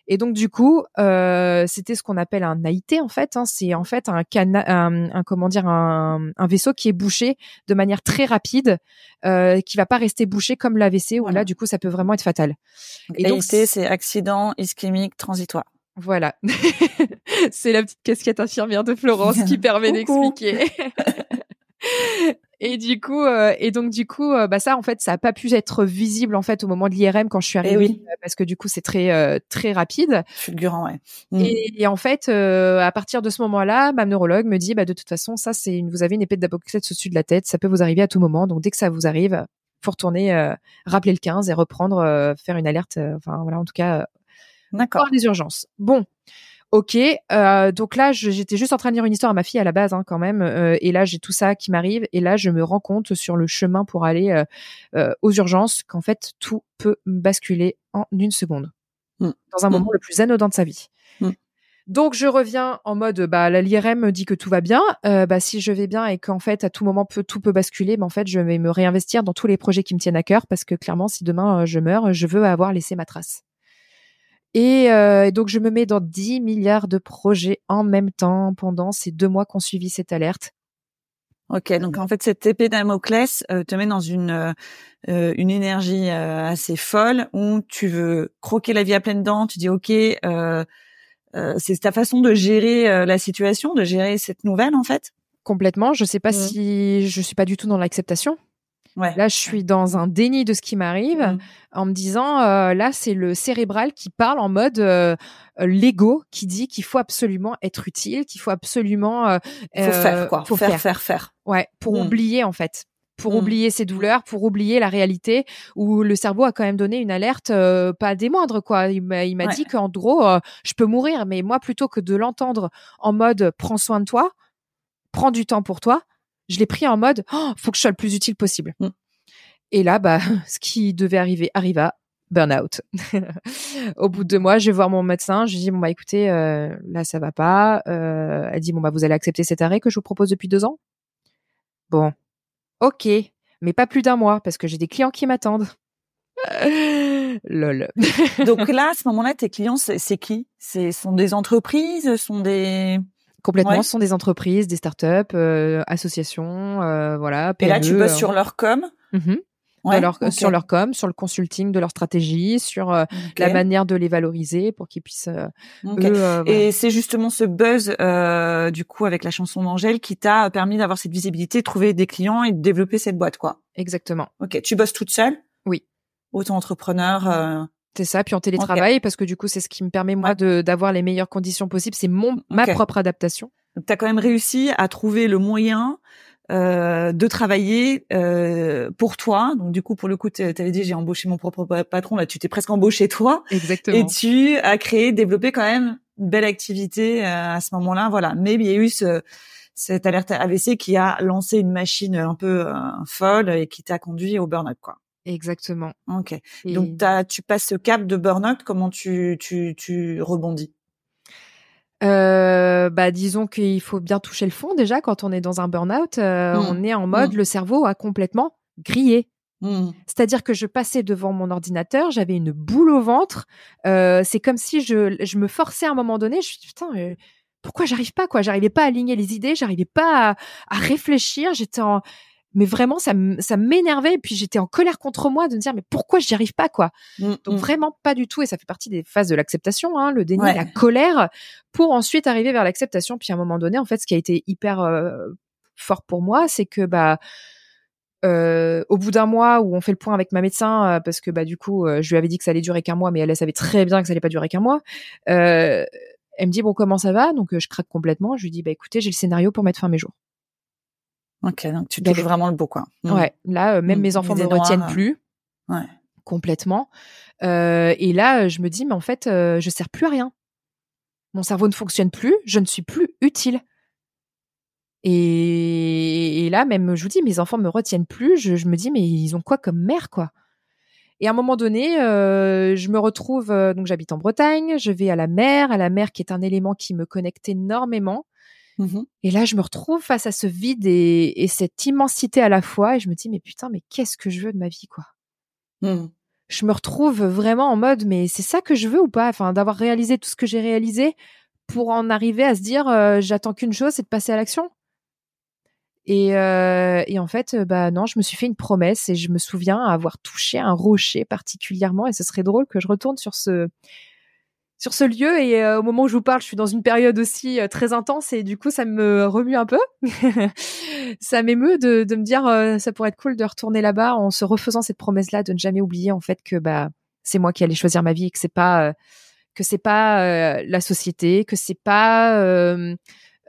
[SPEAKER 2] Et donc du coup, euh, c'était ce qu'on appelle un AIT en fait. Hein. c'est en fait un, un, comment dire un, un, vaisseau qui est bouché de manière très rapide, euh, qui va pas rester bouché comme l'AVC où là du coup ça peut vraiment être fatal.
[SPEAKER 1] Et AIT, c'est accident ischémique transitoire.
[SPEAKER 2] Voilà. c'est la petite casquette infirmière de Florence qui permet d'expliquer. et du coup, euh, et donc du coup, euh, bah ça en fait, ça a pas pu être visible en fait au moment de l'IRM quand je suis eh arrivée, euh, parce que du coup c'est très très rapide.
[SPEAKER 1] Fulgurant, ouais.
[SPEAKER 2] Mm. Et, en fait, à partir de ce moment-là, ma neurologue me dit, bah de toute façon, ça c'est, vous avez une épée d'Apocalypse au-dessus de la tête, ça peut vous arriver à tout moment, donc dès que ça vous arrive, faut retourner rappeler le 15 et reprendre, faire une alerte, enfin voilà, en tout cas
[SPEAKER 1] D'accord.
[SPEAKER 2] les urgences. Bon. Ok, euh, donc là j'étais juste en train de lire une histoire à ma fille à la base hein, quand même, euh, et là j'ai tout ça qui m'arrive, et là je me rends compte sur le chemin pour aller euh, aux urgences qu'en fait tout peut basculer en une seconde, mmh. dans un mmh. moment le plus anodin de sa vie. Mmh. Donc je reviens en mode bah l'IRM me dit que tout va bien, bah si je vais bien et qu'en fait à tout moment tout peut basculer, bah, en fait je vais me réinvestir dans tous les projets qui me tiennent à cœur parce que clairement si demain je meurs, je veux avoir laissé ma trace. Euh, et donc, je me mets dans 10 milliards de projets en même temps pendant ces deux mois qu'on suivi cette alerte.
[SPEAKER 1] Ok, donc en fait, cette épée Damoclès euh, te met dans une euh, une énergie assez folle où tu veux croquer la vie à pleines dents. Tu dis ok, c'est ta façon de gérer la situation, de gérer cette nouvelle en fait?
[SPEAKER 2] Complètement. Je sais pas mmh. si je suis pas du tout dans l'acceptation. Là, je suis dans un déni de ce qui m'arrive mmh. en me disant, euh, là, c'est le cérébral qui parle en mode euh, euh, l'ego qui dit qu'il faut absolument être utile, qu'il faut absolument...
[SPEAKER 1] Euh, faut faire quoi, faut faire, faire, faire.
[SPEAKER 2] Ouais, pour mmh. oublier en fait pour mmh. oublier ses douleurs, pour oublier la réalité où le cerveau a quand même donné une alerte pas des moindres quoi. Il m'a, il m'a dit qu'en gros je peux mourir, mais moi plutôt que de l'entendre en mode prends soin de toi, prends du temps pour toi, je l'ai pris en mode oh, faut que je sois le plus utile possible. Mm. Et là, bah, ce qui devait arriver arriva, burn-out. Au bout de deux mois, je vais voir mon médecin. Je lui dis bon bah écoutez, euh, là ça va pas. Euh, elle dit bon bah vous allez accepter cet arrêt que je vous propose depuis deux ans? Bon, ok, mais pas plus d'un mois parce que j'ai des clients qui m'attendent. Lol.
[SPEAKER 1] Donc là, à ce moment-là, tes clients, c'est qui? Ce sont des entreprises, sont des
[SPEAKER 2] Complètement, ce sont des entreprises, des startups, euh, associations, euh, voilà.
[SPEAKER 1] et là, tu bosses euh, sur leur com?
[SPEAKER 2] Mhm. Sur leur com, sur le consulting de leur stratégie, sur la manière de les valoriser pour qu'ils puissent.
[SPEAKER 1] Et c'est justement ce buzz du coup avec la chanson d'Angèle qui t'a permis d'avoir cette visibilité, de trouver des clients et de développer cette boîte, quoi?
[SPEAKER 2] Exactement.
[SPEAKER 1] Ok, tu bosses toute seule?
[SPEAKER 2] Oui.
[SPEAKER 1] Auto-entrepreneur.
[SPEAKER 2] C'est ça, puis en télétravail, parce que du coup, c'est ce qui me permet, moi, de d'avoir les meilleures conditions possibles. C'est mon ma propre adaptation.
[SPEAKER 1] Tu as quand même réussi à trouver le moyen euh, de travailler euh, pour toi. Donc du coup, pour le coup, tu avais dit j'ai embauché mon propre patron. Là, tu t'es presque embauché toi.
[SPEAKER 2] Exactement.
[SPEAKER 1] Et tu as créé, développé quand même une belle activité euh, à ce moment-là. Voilà. Mais il y a eu ce, cette alerte AVC qui a lancé une machine un peu euh, folle et qui t'a conduit au burn-out, quoi.
[SPEAKER 2] Exactement.
[SPEAKER 1] Ok. Donc tu passes ce cap de burn-out, comment tu, tu, tu rebondis?
[SPEAKER 2] Euh, bah disons qu'il faut bien toucher le fond déjà quand on est dans un burn-out. Euh, mmh. On est en mode mmh. le cerveau a complètement grillé. Mmh. C'est-à-dire que je passais devant mon ordinateur, j'avais une boule au ventre. Euh, c'est comme si je, je me forçais à un moment donné. Je me suis putain, euh, pourquoi j'arrive pas quoi? J'arrivais pas à aligner les idées, j'arrivais pas à, à réfléchir. J'étais en mais vraiment ça ça m'énervait. Et puis j'étais en colère contre moi de me dire mais pourquoi j'y arrive pas quoi? Mmh, donc mmh. vraiment pas du tout. Et ça fait partie des phases de l'acceptation hein, le déni la colère pour ensuite arriver vers l'acceptation. Puis à un moment donné en fait ce qui a été hyper euh, fort pour moi c'est que bah euh, au bout d'un mois où on fait le point avec ma médecin euh, parce que bah du coup je lui avais dit que ça allait durer qu'un mois mais elle, savait très bien que ça allait pas durer qu'un mois elle me dit bon comment ça va? Donc je craque complètement. Je lui dis bah écoutez j'ai le scénario pour mettre fin à mes jours
[SPEAKER 1] Ok, donc tu touches vraiment le beau, quoi.
[SPEAKER 2] Mmh. Ouais, là, même mmh. mes enfants ne me retiennent plus. Ouais. Complètement. et là, je me dis, mais en fait, je sers plus à rien. Mon cerveau ne fonctionne plus, je ne suis plus utile. Et, là, même, je vous dis, mes enfants me retiennent plus. Je, me dis, mais ils ont quoi comme mère, quoi? Et à un moment donné, euh, je me retrouve, euh, donc j'habite en Bretagne, je vais à la mer, à la mer qui est un élément qui me connecte énormément. Mmh et là, je me retrouve face à ce vide et, cette immensité à la fois, et je me dis, mais putain, mais qu'est-ce que je veux de ma vie, quoi? Mmh. Je me retrouve vraiment en mode, mais c'est ça que je veux ou pas? Enfin, d'avoir réalisé tout ce que j'ai réalisé pour en arriver à se dire, euh, j'attends qu'une chose, c'est de passer à l'action. Et, euh, et, en fait, euh, bah non, je me suis fait une promesse et je me souviens avoir touché un rocher particulièrement. Et ce serait drôle que je retourne sur ce sur ce lieu. Et euh, au moment où je vous parle, je suis dans une période aussi euh, très intense et du coup, ça me remue un peu. ça m'émeut de, me dire, ça pourrait être cool de retourner là-bas en se refaisant cette promesse-là, de ne jamais oublier en fait que bah c'est moi qui allais choisir ma vie que c'est pas que c'est pas la société, que c'est pas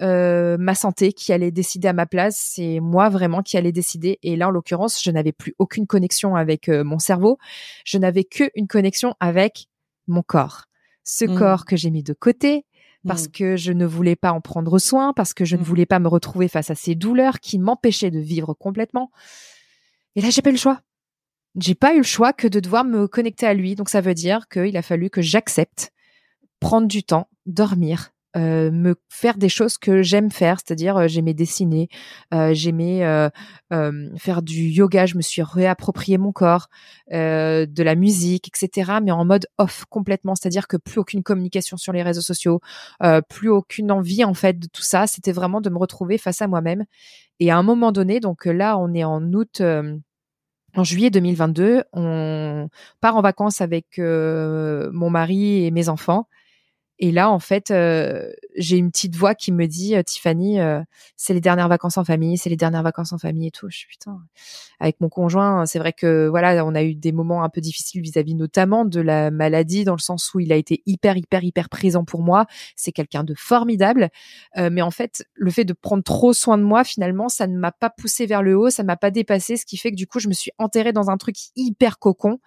[SPEAKER 2] euh, ma santé qui allait décider à ma place, c'est moi vraiment qui allait décider. Et là, en l'occurrence, je n'avais plus aucune connexion avec euh, mon cerveau, je n'avais qu'une connexion avec mon corps. Ce mmh. corps que j'ai mis de côté parce mmh. que je ne voulais pas en prendre soin, parce que je ne mmh. voulais pas me retrouver face à ces douleurs qui m'empêchaient de vivre complètement. Et là, j'ai pas eu le choix. J'ai pas eu le choix que de devoir me connecter à lui. Donc ça veut dire qu'il a fallu que j'accepte prendre du temps, dormir, euh, me faire des choses que j'aime faire, c'est-à-dire euh, j'aimais dessiner, euh, j'aimais faire du yoga, je me suis réapproprié mon corps, de la musique, etc. Mais en mode off complètement, c'est-à-dire que plus aucune communication sur les réseaux sociaux, plus aucune envie en fait de tout ça. C'était vraiment de me retrouver face à moi-même. Et à un moment donné, donc là on est en août. en juillet 2022, on part en vacances avec mon mari et mes enfants. Et là, en fait, euh, j'ai une petite voix qui me dit, euh, Tiffany, euh, c'est les dernières vacances en famille, c'est les dernières vacances en famille et tout. Je suis putain. Avec mon conjoint, c'est vrai que voilà, on a eu des moments un peu difficiles vis-à-vis notamment de la maladie, dans le sens où il a été hyper, hyper, hyper présent pour moi. C'est quelqu'un de formidable, mais en fait, le fait de prendre trop soin de moi, finalement, ça ne m'a pas poussé vers le haut, ça m'a pas dépassé, ce qui fait que du coup, je me suis enterrée dans un truc hyper cocon,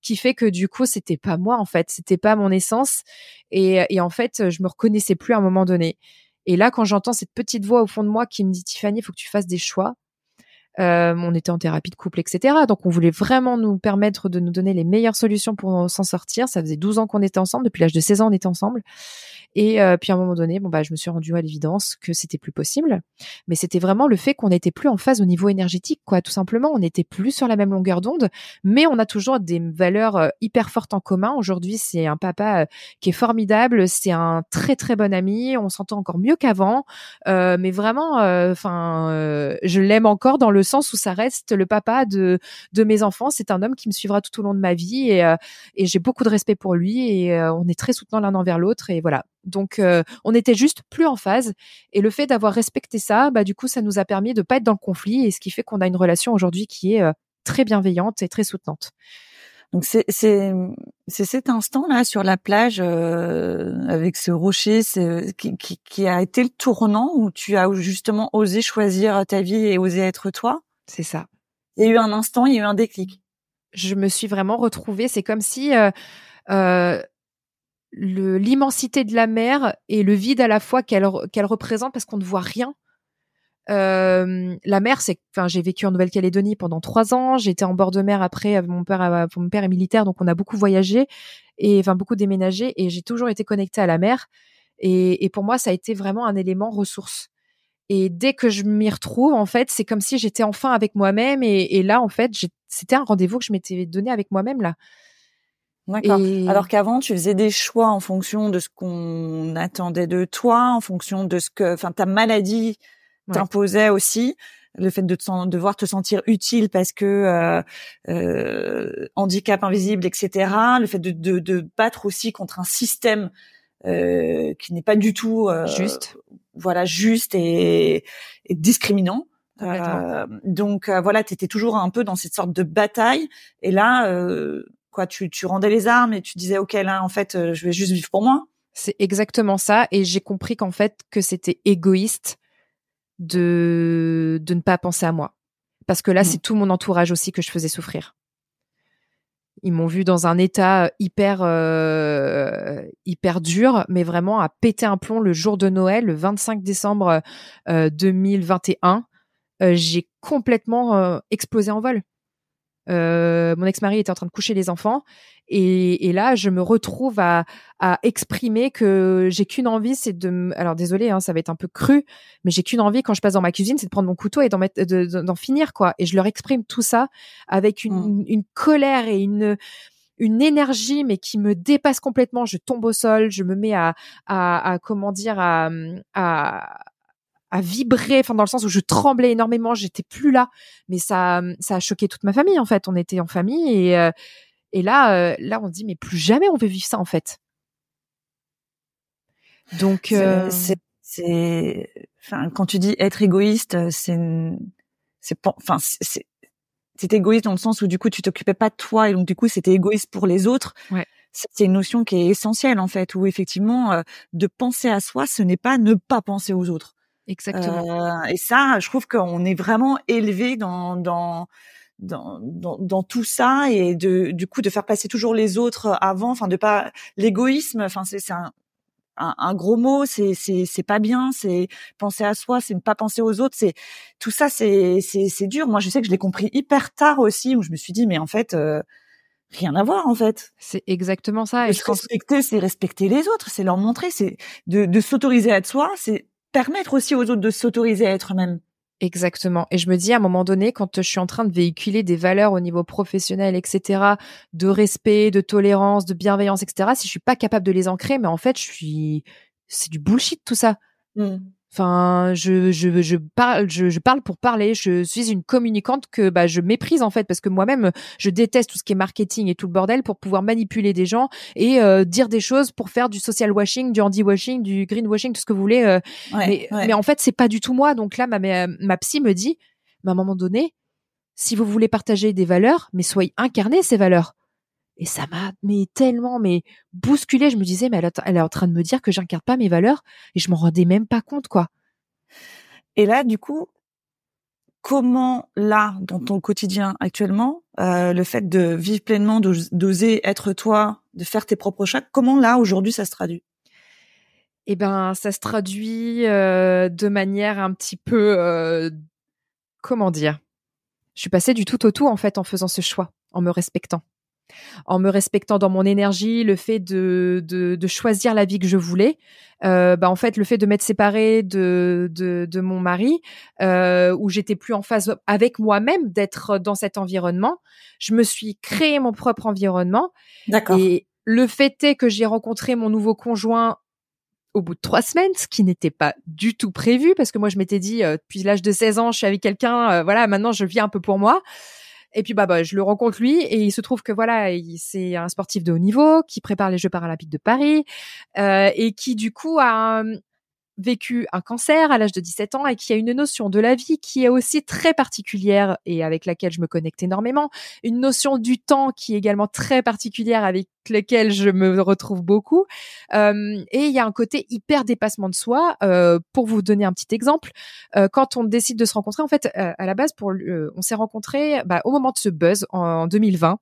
[SPEAKER 2] qui fait que du coup, c'était pas moi en fait, c'était pas mon essence. Et, et en fait, je me reconnaissais plus à un moment Et là, quand j'entends cette petite voix au fond de moi qui me dit Tiffany, il faut que tu fasses des choix. Euh, on était en thérapie de couple, etc. Donc on voulait vraiment nous permettre de nous donner les meilleures solutions pour s'en sortir. Ça faisait 12 ans qu'on était ensemble, depuis l'âge de 16 ans on était ensemble. Et euh, puis à un moment donné, bon bah je me suis rendue à l'évidence que c'était plus possible, mais c'était vraiment le fait qu'on n'était plus en phase au niveau énergétique, quoi. Tout simplement, on n'était plus sur la même longueur d'onde, mais on a toujours des valeurs euh, hyper fortes en commun. Aujourd'hui, c'est un papa euh, qui est formidable, c'est un très très bon ami, on s'entend encore mieux qu'avant, mais vraiment, enfin, je l'aime encore dans le sens où ça reste le papa de de mes enfants. C'est un homme qui me suivra tout au long de ma vie et et j'ai beaucoup de respect pour lui et on est très soutenants l'un envers l'autre et voilà donc euh, on était juste plus en phase et le fait d'avoir respecté ça, bah du coup ça nous a permis de pas être dans le conflit et ce qui fait qu'on a une relation aujourd'hui qui est euh, très bienveillante et très soutenante.
[SPEAKER 1] Donc c'est c'est c'est cet instant là sur la plage euh, avec ce rocher qui, qui, qui a été le tournant où tu as justement osé choisir ta vie et osé être toi?
[SPEAKER 2] C'est ça.
[SPEAKER 1] Il y a eu un instant, il y a eu un déclic.
[SPEAKER 2] Je me suis vraiment retrouvée. C'est comme si euh, l'immensité de la mer et le vide à la fois qu'elle qu'elle représente parce qu'on ne voit rien. Euh, la mer, c'est, enfin, j'ai vécu en Nouvelle-Calédonie pendant trois ans. J'étais en bord de mer après. Mon père, mon père est militaire, donc on a beaucoup voyagé et enfin beaucoup déménagé. Et j'ai toujours été connectée à la mer. Et, et pour moi, ça a été vraiment un élément ressource. Et dès que je m'y retrouve, en fait, c'est comme si j'étais enfin avec moi-même. Et, et là, en fait, c'était un rendez-vous que je m'étais donné avec moi-même là.
[SPEAKER 1] D'accord. Alors qu'avant, tu faisais des choix en fonction de ce qu'on attendait de toi, en fonction de ce que, enfin, ta maladie t'imposait aussi. Le fait de te, devoir te sentir utile parce que euh, euh, handicap invisible, etc. Le fait de, de, de, battre aussi contre un système euh, qui n'est pas du tout
[SPEAKER 2] euh, juste,
[SPEAKER 1] voilà, juste et, et discriminant. Euh, donc euh, voilà, tu étais toujours un peu dans cette sorte de bataille. Et là, euh, quoi tu, tu rendais les armes et tu disais ok là en fait je vais juste vivre pour moi
[SPEAKER 2] c'est exactement ça et j'ai compris qu'en fait que c'était égoïste de de ne pas penser à moi parce que là
[SPEAKER 1] Mmh.
[SPEAKER 2] c'est tout mon entourage aussi que je faisais souffrir. Ils m'ont vu dans un état hyper euh, hyper dur, mais vraiment à péter un plomb le jour de Noël, le 25 décembre euh, 2021. Euh, j'ai complètement euh, explosé en vol. Euh, mon ex-mari était en train de coucher les enfants et, et là je me retrouve à, à exprimer que j'ai qu'une envie c'est de alors désolé hein, ça va être un peu cru mais j'ai qu'une envie quand je passe dans ma cuisine c'est de prendre mon couteau et d'en mettre de- de- d'en finir quoi et je leur exprime tout ça avec une,
[SPEAKER 1] Mm.
[SPEAKER 2] une colère et une une énergie mais qui me dépasse complètement je tombe au sol je me mets à à, à comment dire à, à à vibrer, enfin dans le sens où je tremblais énormément, j'étais plus là, mais ça, ça a choqué toute ma famille en fait. On était en famille et euh, et là, euh, là on dit mais plus jamais on veut vivre ça en fait. Donc euh,
[SPEAKER 1] C'est, c'est, enfin, quand tu dis être égoïste, c'est, c'est, pas- enfin, c'est- c'est, c'est égoïste dans le sens où du coup tu t'occupais pas de toi et donc du coup c'était égoïste pour les autres.
[SPEAKER 2] Ouais.
[SPEAKER 1] C'est une notion qui est essentielle en fait, où effectivement euh, de penser à soi, ce n'est pas ne pas penser aux autres.
[SPEAKER 2] Exactement.
[SPEAKER 1] Euh, et ça, je trouve qu'on est vraiment élevé dans dans dans, dans, dans tout ça et de du coup de faire passer toujours les autres avant, enfin de pas l'égoïsme, enfin c'est c'est un, un, un gros mot, c'est c'est c'est pas bien, c'est penser à soi, c'est ne pas penser aux autres, c'est tout ça c'est c'est c'est dur. Moi, je sais que je l'ai compris hyper tard aussi où je me suis dit mais en fait euh, rien à voir en fait.
[SPEAKER 2] C'est exactement ça.
[SPEAKER 1] Et
[SPEAKER 2] Et je pense
[SPEAKER 1] respecter, c'est respecter les autres, c'est leur montrer, c'est de, de s'autoriser à être soi, c'est permettre aussi aux autres de s'autoriser à être eux-mêmes.
[SPEAKER 2] Exactement. Et je me dis à un moment donné, quand je suis en train de véhiculer des valeurs au niveau professionnel, etc., de respect, de tolérance, de bienveillance, etc., si je suis pas capable de les ancrer, mais en fait, je suis, c'est du bullshit tout ça. Enfin, je, je, je parle, je, je parle pour parler. Je suis une communicante que bah, je méprise en fait parce que moi-même, je déteste tout ce qui est marketing et tout le bordel pour pouvoir manipuler des gens et euh, dire des choses pour faire du social washing, du handy washing, du green washing, tout ce que vous voulez. euh,
[SPEAKER 1] Ouais,
[SPEAKER 2] mais,
[SPEAKER 1] ouais.
[SPEAKER 2] mais en fait, c'est pas du tout moi. Donc là, ma, ma, ma psy me dit, mais à un moment donné, si vous voulez partager des valeurs, mais soyez incarnés ces valeurs. Et ça m'a mais tellement mais bousculé. Je me disais, mais elle, est- elle est en train de me dire que j'incarne pas mes valeurs et je m'en rendais même pas compte quoi.
[SPEAKER 1] Et là, du coup, comment là, dans ton quotidien actuellement, euh, le fait de vivre pleinement, d'os- d'oser être toi, de faire tes propres choix, comment là aujourd'hui ça se traduit?
[SPEAKER 2] Eh ben, ça se traduit euh, de manière un petit peu, euh, comment dire? Je suis passée du tout au tout en fait en faisant ce choix, en me respectant, en me respectant dans mon énergie, le fait de de, de choisir la vie que je voulais. Euh, bah en fait, le fait de m'être séparée de de, de mon mari, euh, où j'étais plus en phase avec moi-même, d'être dans cet environnement, je me suis créé mon propre environnement.
[SPEAKER 1] D'accord.
[SPEAKER 2] Et le fait est que j'ai rencontré mon nouveau conjoint au bout de trois semaines, ce qui n'était pas du tout prévu, parce que moi je m'étais dit, euh, depuis l'âge de 16 ans, je suis avec quelqu'un, euh, voilà, maintenant je vis un peu pour moi. Et puis bah, bah je le rencontre lui et il se trouve que voilà, il- c'est un sportif de haut niveau qui prépare les Jeux paralympiques de Paris euh, et qui du coup a euh, vécu un cancer à l'âge de 17 ans et qui a une notion de la vie qui est aussi très particulière et avec laquelle je me connecte énormément, une notion du temps qui est également très particulière avec laquelle je me retrouve beaucoup. Euh, et il y a un côté hyper dépassement de soi. Euh, pour vous donner un petit exemple, euh, quand on décide de se rencontrer, en fait, euh, à la base, pour, euh, on s'est rencontrés bah, au moment de ce buzz en, en 2020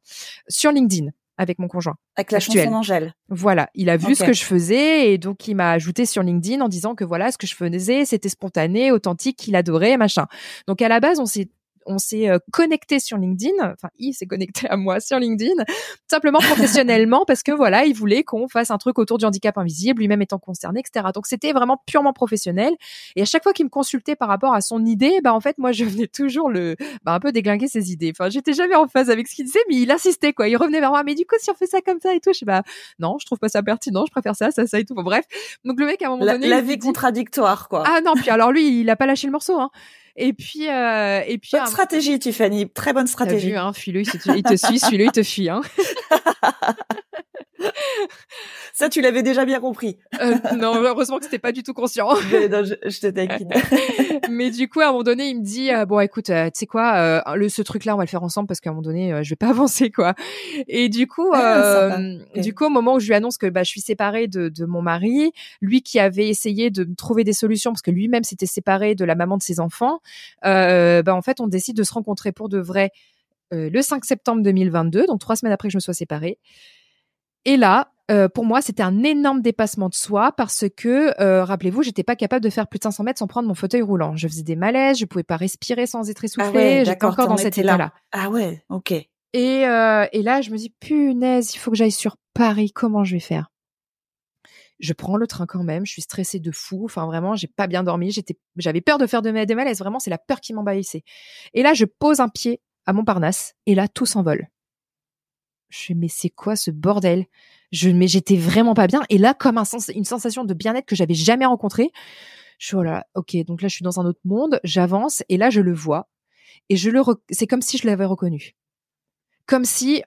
[SPEAKER 2] sur LinkedIn avec mon conjoint.
[SPEAKER 1] Avec la
[SPEAKER 2] actuel.
[SPEAKER 1] chanson d'Angèle.
[SPEAKER 2] Voilà, il a vu ce que je faisais et donc il m'a ajouté sur LinkedIn en disant que voilà ce que je faisais, c'était spontané, authentique, qu'il adorait, machin. Donc à la base, on s'est on s'est euh, connecté sur LinkedIn, enfin il s'est connecté à moi sur LinkedIn, simplement professionnellement parce que voilà, il voulait qu'on fasse un truc autour du handicap invisible, lui-même étant concerné, etc. Donc c'était vraiment purement professionnel. Et à chaque fois qu'il me consultait par rapport à son idée, bah en fait moi je venais toujours le, bah un peu déglinguer ses idées. Enfin j'étais jamais en phase avec ce qu'il disait, mais il insistait quoi. Il revenait vers moi, mais du coup si on fait ça comme ça et tout, je sais bah non, je trouve pas ça pertinent, je préfère ça, ça, ça et tout. Bon, bref, donc le mec à un moment
[SPEAKER 1] La,
[SPEAKER 2] donné,
[SPEAKER 1] la vie
[SPEAKER 2] dit-
[SPEAKER 1] contradictoire, quoi.
[SPEAKER 2] ah non, puis alors lui, il a pas lâché le morceau, hein. Et puis, euh, et puis,
[SPEAKER 1] bonne stratégie, Tiffany. Très bonne stratégie.
[SPEAKER 2] vu, hein, fuis-le, il te, suit, suis-le, il te fuit, hein.
[SPEAKER 1] Ça, tu l'avais déjà bien compris.
[SPEAKER 2] Euh, non, heureusement que c'était pas du tout conscient.
[SPEAKER 1] non, je, je, te taquine.
[SPEAKER 2] Mais du coup, à un moment donné, il me dit euh, bon, écoute, euh, tu sais quoi, euh, le ce truc-là, on va le faire ensemble parce qu'à un moment donné, je vais pas avancer quoi. Et du coup, ah, du coup, au moment où je lui annonce que bah je suis séparée de, de mon mari, lui qui avait essayé de trouver des solutions parce que lui-même s'était séparé de la maman de ses enfants, bah en fait, on décide de se rencontrer pour de vrai le 5 septembre 2022, donc trois semaines après que je me sois séparée. Et là, euh, pour moi, c'était un énorme dépassement de soi parce que, euh, rappelez-vous, j'étais pas capable de faire plus de 500 mètres sans prendre mon fauteuil roulant. Je faisais des malaises, je pouvais pas respirer sans être essoufflée. Ah j'étais encore dans cet état-là.
[SPEAKER 1] Ah ouais, ok.
[SPEAKER 2] Et, euh, et là, je me dis, punaise, il faut que j'aille sur Paris. Comment je vais faire? Je prends le train quand même, je suis stressée de fou, enfin vraiment, j'ai pas bien dormi, j'étais j'avais peur de faire de des malaises, vraiment c'est la peur qui m'envahissait. Et là, je pose un pied à Montparnasse et là tout s'envole. Je mais c'est quoi ce bordel? Je mais j'étais vraiment pas bien. Et là, comme un sens, une sensation de bien-être que j'avais jamais rencontrée, je suis oh là, ok, donc là je suis dans un autre monde, j'avance et là je le vois et je le, c'est comme si je l'avais reconnu, comme si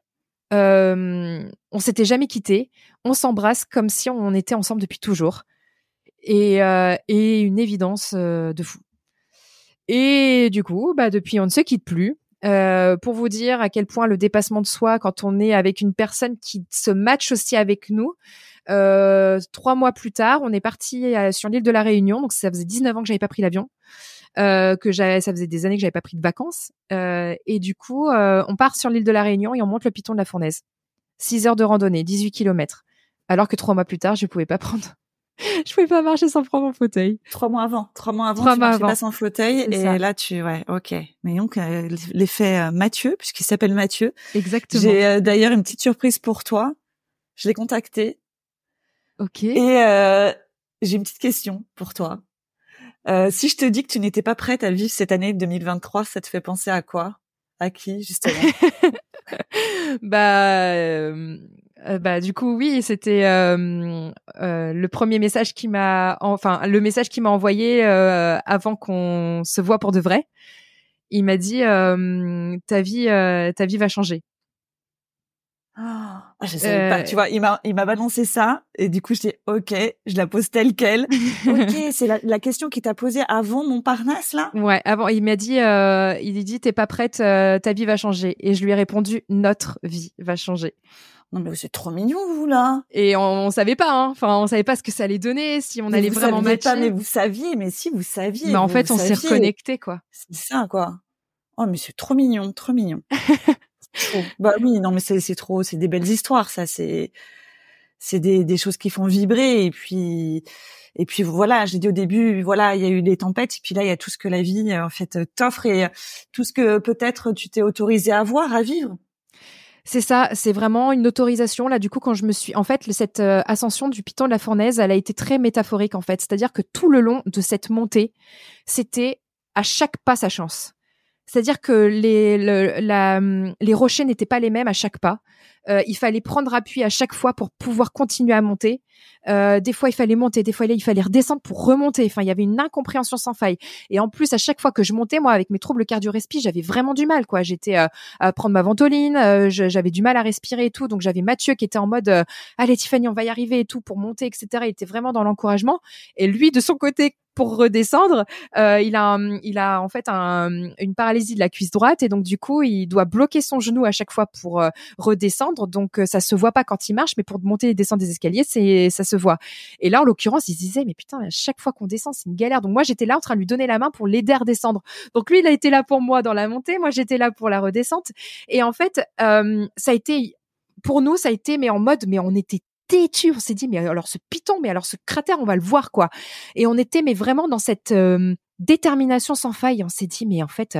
[SPEAKER 2] euh, on s'était jamais quitté, on s'embrasse comme si on était ensemble depuis toujours et, euh, une évidence euh, de fou. Et du coup, bah depuis on ne se quitte plus. Euh, pour vous dire à quel point le dépassement de soi, quand on est avec une personne qui se match aussi avec nous, trois mois plus tard, on est parti sur l'île de la Réunion. Donc ça faisait 19 ans que j'avais pas pris l'avion, euh, que j'avais, ça faisait des années que j'avais pas pris de vacances. Euh, et du coup, euh, on part sur l'île de la Réunion et on monte le piton de la Fournaise. 6 heures de randonnée, 18 kilomètres. Alors que trois mois plus tard, je pouvais pas prendre je pouvais pas marcher sans prendre mon fauteuil.
[SPEAKER 1] Trois mois avant, trois mois avant, trois tu marchais pas sans fauteuil et là tu, ouais, ok. Mais donc euh, l'effet euh, Mathieu, puisqu'il s'appelle Mathieu.
[SPEAKER 2] Exactement.
[SPEAKER 1] J'ai d'ailleurs une petite surprise pour toi. Je l'ai contacté.
[SPEAKER 2] Ok.
[SPEAKER 1] Et j'ai une petite question pour toi. Si je te dis que tu n'étais pas prête à vivre cette année 2023, ça te fait penser à quoi? À qui justement?
[SPEAKER 2] Bah euh, bah du coup oui, c'était euh, euh, le premier message qui m'a, enfin le message qui m'a envoyé avant qu'on se voit pour de vrai. Il m'a dit ta vie, ta vie va changer.
[SPEAKER 1] Ah, je savais pas. Tu vois, il m'a, il m'a balancé ça et du coup je dis ok, je la pose telle quelle. ok, c'est la, la, question qu'il t'a posée avant Montparnasse là?
[SPEAKER 2] Ouais, avant il m'a dit, euh, il dit t'es pas prête, ta vie va changer et je lui ai répondu notre vie va changer.
[SPEAKER 1] Non mais c'est trop mignon vous là.
[SPEAKER 2] Et on, on, savait pas, hein. enfin on savait pas ce que ça allait donner, si on allait vraiment matcher.
[SPEAKER 1] Pas, mais vous saviez, mais si vous saviez.
[SPEAKER 2] Mais en fait on s'est reconnecté quoi.
[SPEAKER 1] C'est ça quoi. Oh mais c'est trop mignon, trop mignon. Bah oui, non mais c'est trop, c'est des belles histoires ça, c'est c'est des des choses qui font vibrer et puis et puis voilà, j'ai dit au début, voilà, il y a eu des tempêtes, et puis là, il y a tout ce que la vie en fait t'offre et tout ce que peut-être tu t'es autorisé à voir, à vivre.
[SPEAKER 2] C'est ça, c'est vraiment une autorisation. Là, du coup, quand je me suis, en fait, cette euh, ascension du piton de la fournaise, elle a été très métaphorique, en fait. C'est-à-dire que tout le long de cette montée, c'était à chaque pas sa chance. C'est-à-dire que les, la, les rochers n'étaient pas les mêmes à chaque pas. Euh, il fallait prendre appui à chaque fois pour pouvoir continuer à monter. Euh, des fois, il fallait monter, des fois, il fallait redescendre pour remonter. Enfin, il y avait une incompréhension sans faille. Et en plus, à chaque fois que je montais, moi, avec mes troubles cardio-respi, j'avais vraiment du mal, quoi. J'étais euh, à prendre ma ventoline, j'avais du mal à respirer et tout. Donc, j'avais Mathieu qui était en mode, allez, Tiffany, on va y arriver et tout pour monter, etc. Il était vraiment dans l'encouragement. Et lui, de son côté, pour redescendre, il a il a en fait un, une paralysie de la cuisse droite et donc du coup il doit bloquer son genou à chaque fois pour euh, Donc euh, ça se voit pas quand il marche, mais pour monter et descendre des escaliers, c'est ça se voit. Et là en l'occurrence, il se disait mais putain à chaque fois qu'on descend c'est une galère. Donc moi j'étais là en train de lui donner la main pour l'aider à redescendre. Donc lui il a été là pour moi dans la montée, moi j'étais là pour la redescente. Et en fait euh, ça a été pour nous, ça a été mais en mode, mais on était têtu. On s'est dit, mais alors ce piton, mais alors ce cratère, on va le voir, quoi. Et on était, mais vraiment dans cette euh, détermination sans faille. On s'est dit, mais en fait,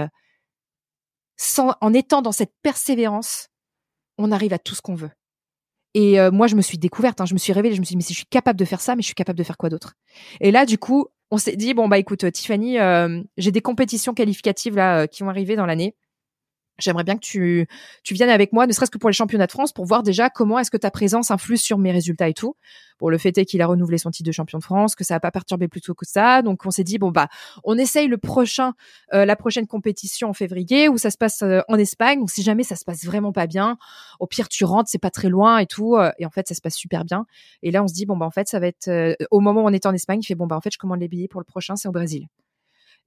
[SPEAKER 2] en étant dans cette persévérance, on arrive à tout ce qu'on veut. Et euh, moi, je me suis découverte, hein, je me suis révélée, je me suis dit, mais si je suis capable de faire ça, mais je suis capable de faire quoi d'autre? Et là, du coup, on s'est dit, bon, bah écoute, Tiffany, j'ai des compétitions qualificatives là qui vont arriver dans l'année. J'aimerais bien que tu, tu viennes avec moi, ne serait-ce que pour les championnats de France, pour voir déjà comment est-ce que ta présence influe sur mes résultats et tout. Bon, le fait est qu'il a renouvelé son titre de champion de France, que ça n'a pas perturbé plus tôt que ça. Donc, on s'est dit, bon, bah, on essaye le prochain, euh, la prochaine compétition en février où ça se passe euh, en Espagne. Donc, si jamais ça se passe vraiment pas bien, au pire, tu rentres, c'est pas très loin et tout. Euh, et en fait, ça se passe super bien. Et là, on se dit, bon, bah, en fait, ça va être, au moment où on était en Espagne, il fait, bon, bah, en fait, je commande les billets pour le prochain, c'est au Brésil.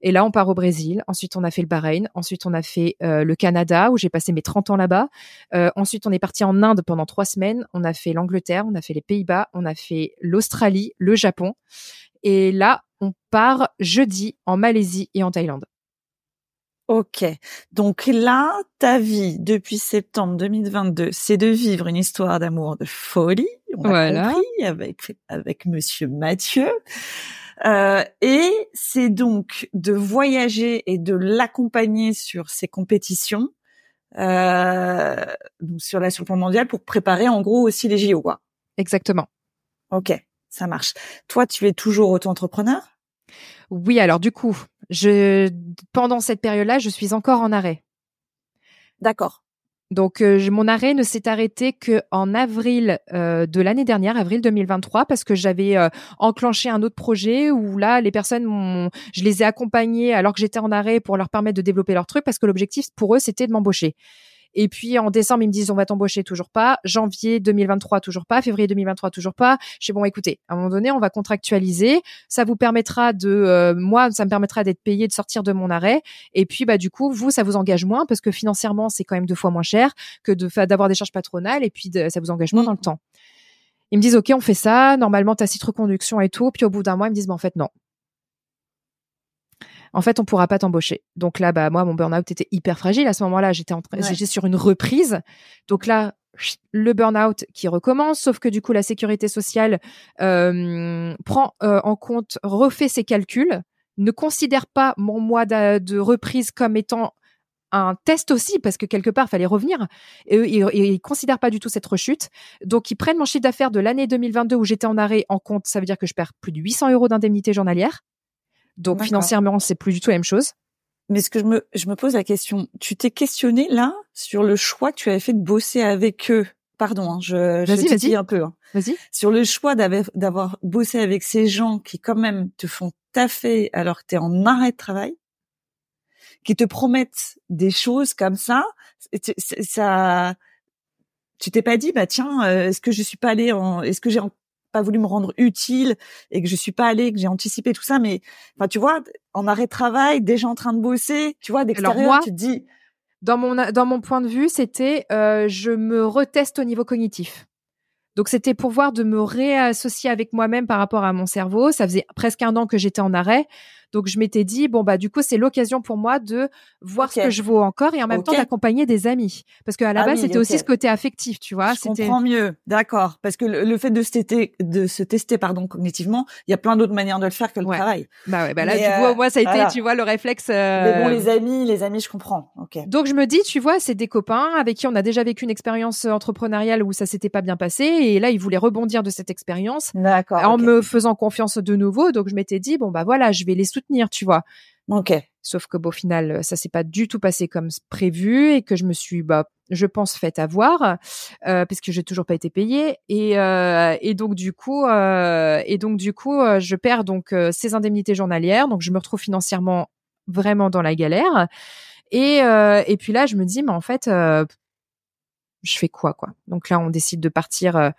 [SPEAKER 2] Et là, on part au Brésil. Ensuite, on a fait le Bahreïn. Ensuite, on a fait euh, le Canada, où j'ai passé mes 30 ans là-bas. Euh, ensuite, on est parti en Inde pendant trois semaines. On a fait l'Angleterre, on a fait les Pays-Bas, on a fait l'Australie, le Japon. Et là, on part jeudi en Malaisie et en Thaïlande.
[SPEAKER 1] Ok. Donc là, ta vie depuis septembre 2022, c'est de vivre une histoire d'amour de folie. On a compris avec avec Monsieur Mathieu. Euh, et c'est donc de voyager et de l'accompagner sur ses compétitions, euh, sur la sur mondial pour préparer en gros aussi les JO. Quoi.
[SPEAKER 2] Exactement.
[SPEAKER 1] Ok, ça marche. Toi, tu es toujours auto-entrepreneur?
[SPEAKER 2] Oui, alors du coup, je pendant cette période-là, je suis encore en arrêt.
[SPEAKER 1] D'accord.
[SPEAKER 2] Donc euh, mon arrêt ne s'est arrêté que en avril euh, de l'année dernière, avril 2023, parce que j'avais euh, enclenché un autre projet où là les personnes, je les ai accompagnées alors que j'étais en arrêt pour leur permettre de développer leur truc, parce que l'objectif pour eux c'était de m'embaucher. Et puis en décembre, ils me disent on va t'embaucher toujours pas. Janvier 2023 toujours pas. Février 2023 toujours pas. Je dis bon écoutez, à un moment donné, on va contractualiser. Ça vous permettra de euh, moi, ça me permettra d'être payé, de sortir de mon arrêt. Et puis bah du coup, vous, ça vous engage moins parce que financièrement, c'est quand même deux fois moins cher que de d'avoir des charges patronales. Et puis ça vous engage moins dans le temps. Ils me disent ok, on fait ça. Normalement, t'as site reconduction et tout. Puis au bout d'un mois, ils me disent bah en fait non en fait, on pourra pas t'embaucher. Donc là, bah moi, mon burn-out était hyper fragile à ce moment-là. J'étais en j'étais sur une reprise. Donc là, le burn-out qui recommence, sauf que du coup, la sécurité sociale euh, prend euh, en compte, refait ses calculs, ne considère pas mon mois de, reprise comme étant un test aussi parce que quelque part fallait revenir et eux ils, ils, considèrent pas du tout cette rechute donc ils prennent mon chiffre d'affaires de l'année 2022 où j'étais en arrêt en compte ça veut dire que je perds plus de 800 euros d'indemnité journalière donc financièrement, c'est plus du tout la même chose.
[SPEAKER 1] Mais ce que je me, je me pose la question, tu t'es questionné là sur le choix que tu avais fait de bosser avec eux? Pardon, hein, je, je te dis un peu. Hein.
[SPEAKER 2] Vas-y.
[SPEAKER 1] Sur le choix d'avoir bossé avec ces gens qui quand même te font taffer alors que tu es en arrêt de travail, qui te promettent des choses comme ça, ça, tu t'es pas dit bah tiens, euh, est-ce que je suis pas allé en, est-ce que j'ai pas voulu me rendre utile et que je suis pas allée, que j'ai anticipé tout ça. Mais enfin, tu vois, en arrêt de travail, déjà en train de bosser, tu vois, d'extérieur, tu te dis.
[SPEAKER 2] Dans mon dans mon point de vue, c'était euh, je me reteste au niveau cognitif. Donc c'était pour voir de me réassocier avec moi-même par rapport à mon cerveau. Ça faisait presque un an que j'étais en arrêt. Donc je m'étais dit bon bah du coup c'est l'occasion pour moi de voir ce que je vaux encore et en même temps d'accompagner des amis parce qu'à la ah base c'était aussi ce côté affectif tu vois.
[SPEAKER 1] Je comprends mieux, d'accord, parce que le, fait de se tester, de se tester pardon cognitivement, il y a plein d'autres manières de le faire que le travail.
[SPEAKER 2] Bah ouais, bah là du coup euh, moi ça a été tu vois le réflexe. Euh...
[SPEAKER 1] Mais bon les amis, les amis je comprends. Ok.
[SPEAKER 2] Donc je me dis tu vois c'est des copains avec qui on a déjà vécu une expérience entrepreneuriale où ça s'était pas bien passé et là ils voulaient rebondir de cette expérience. En me faisant confiance de nouveau donc je m'étais dit bon bah voilà je vais les soutenir, tu vois.
[SPEAKER 1] Ok.
[SPEAKER 2] Sauf que au final, ça s'est pas du tout passé comme prévu et que je me suis, bah, je pense, fait avoir euh, parce que j'ai toujours pas été payée et, euh, et donc du coup, euh, et donc du coup, euh, je perds donc euh, ces indemnités journalières, donc je me retrouve financièrement vraiment dans la galère et euh, et puis là, je me dis, mais en fait, je fais quoi quoi? Donc là, on décide de partir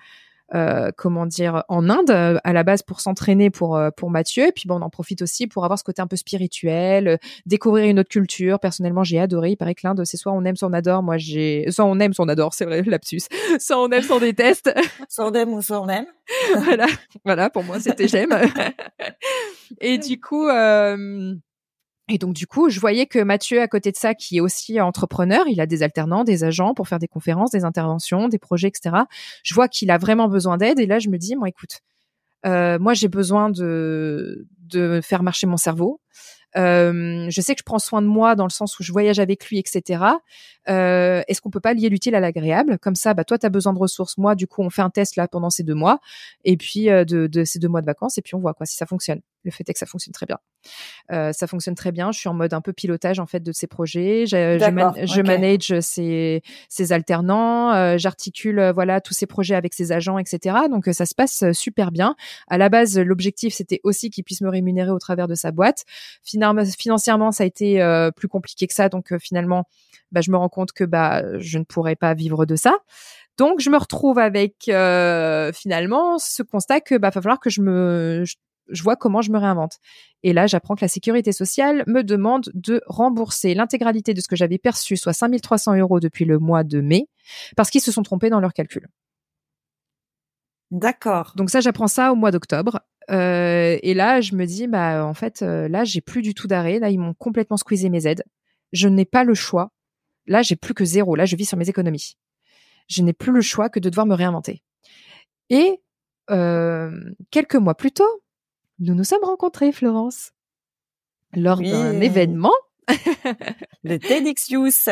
[SPEAKER 2] euh, comment dire, en Inde euh, à la base pour s'entraîner pour euh, pour Mathieu. Et puis bon, on en profite aussi pour avoir ce côté un peu spirituel, découvrir une autre culture. Personnellement, j'ai adoré. Il paraît que l'Inde, c'est soit on aime, soit on adore. Moi, j'ai soit on aime, soit on adore. C'est vrai, lapsus. Soit on aime, soit on déteste.
[SPEAKER 1] soit on aime ou soit on aime.
[SPEAKER 2] voilà, voilà. Pour moi, c'était j'aime. Et du coup. Euh, et donc du coup, je voyais que Mathieu, à côté de ça, qui est aussi entrepreneur, il a des alternants, des agents pour faire des conférences, des interventions, des projets, etc. Je vois qu'il a vraiment besoin d'aide. Et là, je me dis, moi, écoute, euh, moi, j'ai besoin de faire marcher mon cerveau. Euh, je sais que je prends soin de moi dans le sens où je voyage avec lui, etc. Euh, Est-ce qu'on peut pas lier l'utile à l'agréable? Comme ça, bah toi, tu as besoin de ressources. Moi, du coup, on fait un test là pendant ces deux mois, et puis de, de ces deux mois de vacances, et puis on voit quoi si ça fonctionne. Le fait est que ça fonctionne très bien. Euh, ça fonctionne très bien. Je suis en mode un peu pilotage en fait de ces projets. Je, je, manage ces, ces alternants. Euh, J'articule euh, voilà tous ces projets avec ces agents, etc. Donc euh, ça se passe euh, super bien. À la base, l'objectif c'était aussi qu'il puisse me rémunérer au travers de sa boîte. Financièrement, ça a été plus compliqué que ça. Donc finalement, bah, je me rends compte que bah je ne pourrais pas vivre de ça. Donc je me retrouve avec euh, finalement ce constat que bah va falloir que je me je vois comment je me réinvente. Et là, j'apprends que la sécurité sociale me demande de rembourser l'intégralité de ce que j'avais perçu, soit 5300 euros depuis le mois de mai, parce qu'ils se sont trompés dans leurs calculs.
[SPEAKER 1] D'accord.
[SPEAKER 2] Donc ça, j'apprends ça au mois d'octobre. Euh, et là, je me dis, bah en fait, euh, là, j'ai plus du tout d'arrêt. Là, ils m'ont complètement squeezé mes aides. Je n'ai pas le choix. Là, j'ai plus que zéro. Là, je vis sur mes économies. Je n'ai plus le choix que de devoir me réinventer. Et euh, quelques mois plus tôt, nous nous sommes rencontrés, Florence, lors d'un événement.
[SPEAKER 1] le TEDx Youth.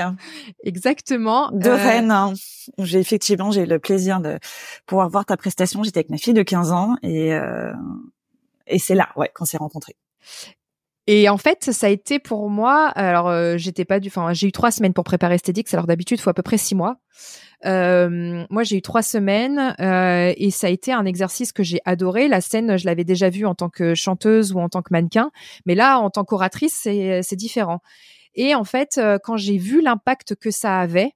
[SPEAKER 2] Exactement.
[SPEAKER 1] De euh, Rennes. J'ai effectivement, j'ai eu le plaisir de pouvoir voir ta prestation. J'étais avec ma fille de 15 ans et, euh, et c'est là, ouais, qu'on s'est rencontrés.
[SPEAKER 2] Et en fait, ça a été pour moi. Alors, euh, j'étais pas du. Enfin, j'ai eu trois semaines pour préparer TEDx. Alors d'habitude, faut à peu près six mois. Euh, moi, j'ai eu trois semaines euh, et ça a été un exercice que j'ai adoré. La scène, je l'avais déjà vue en tant que chanteuse ou en tant que mannequin, mais là, en tant qu'oratrice, c'est, c'est différent. Et en fait, euh, quand j'ai vu l'impact que ça avait,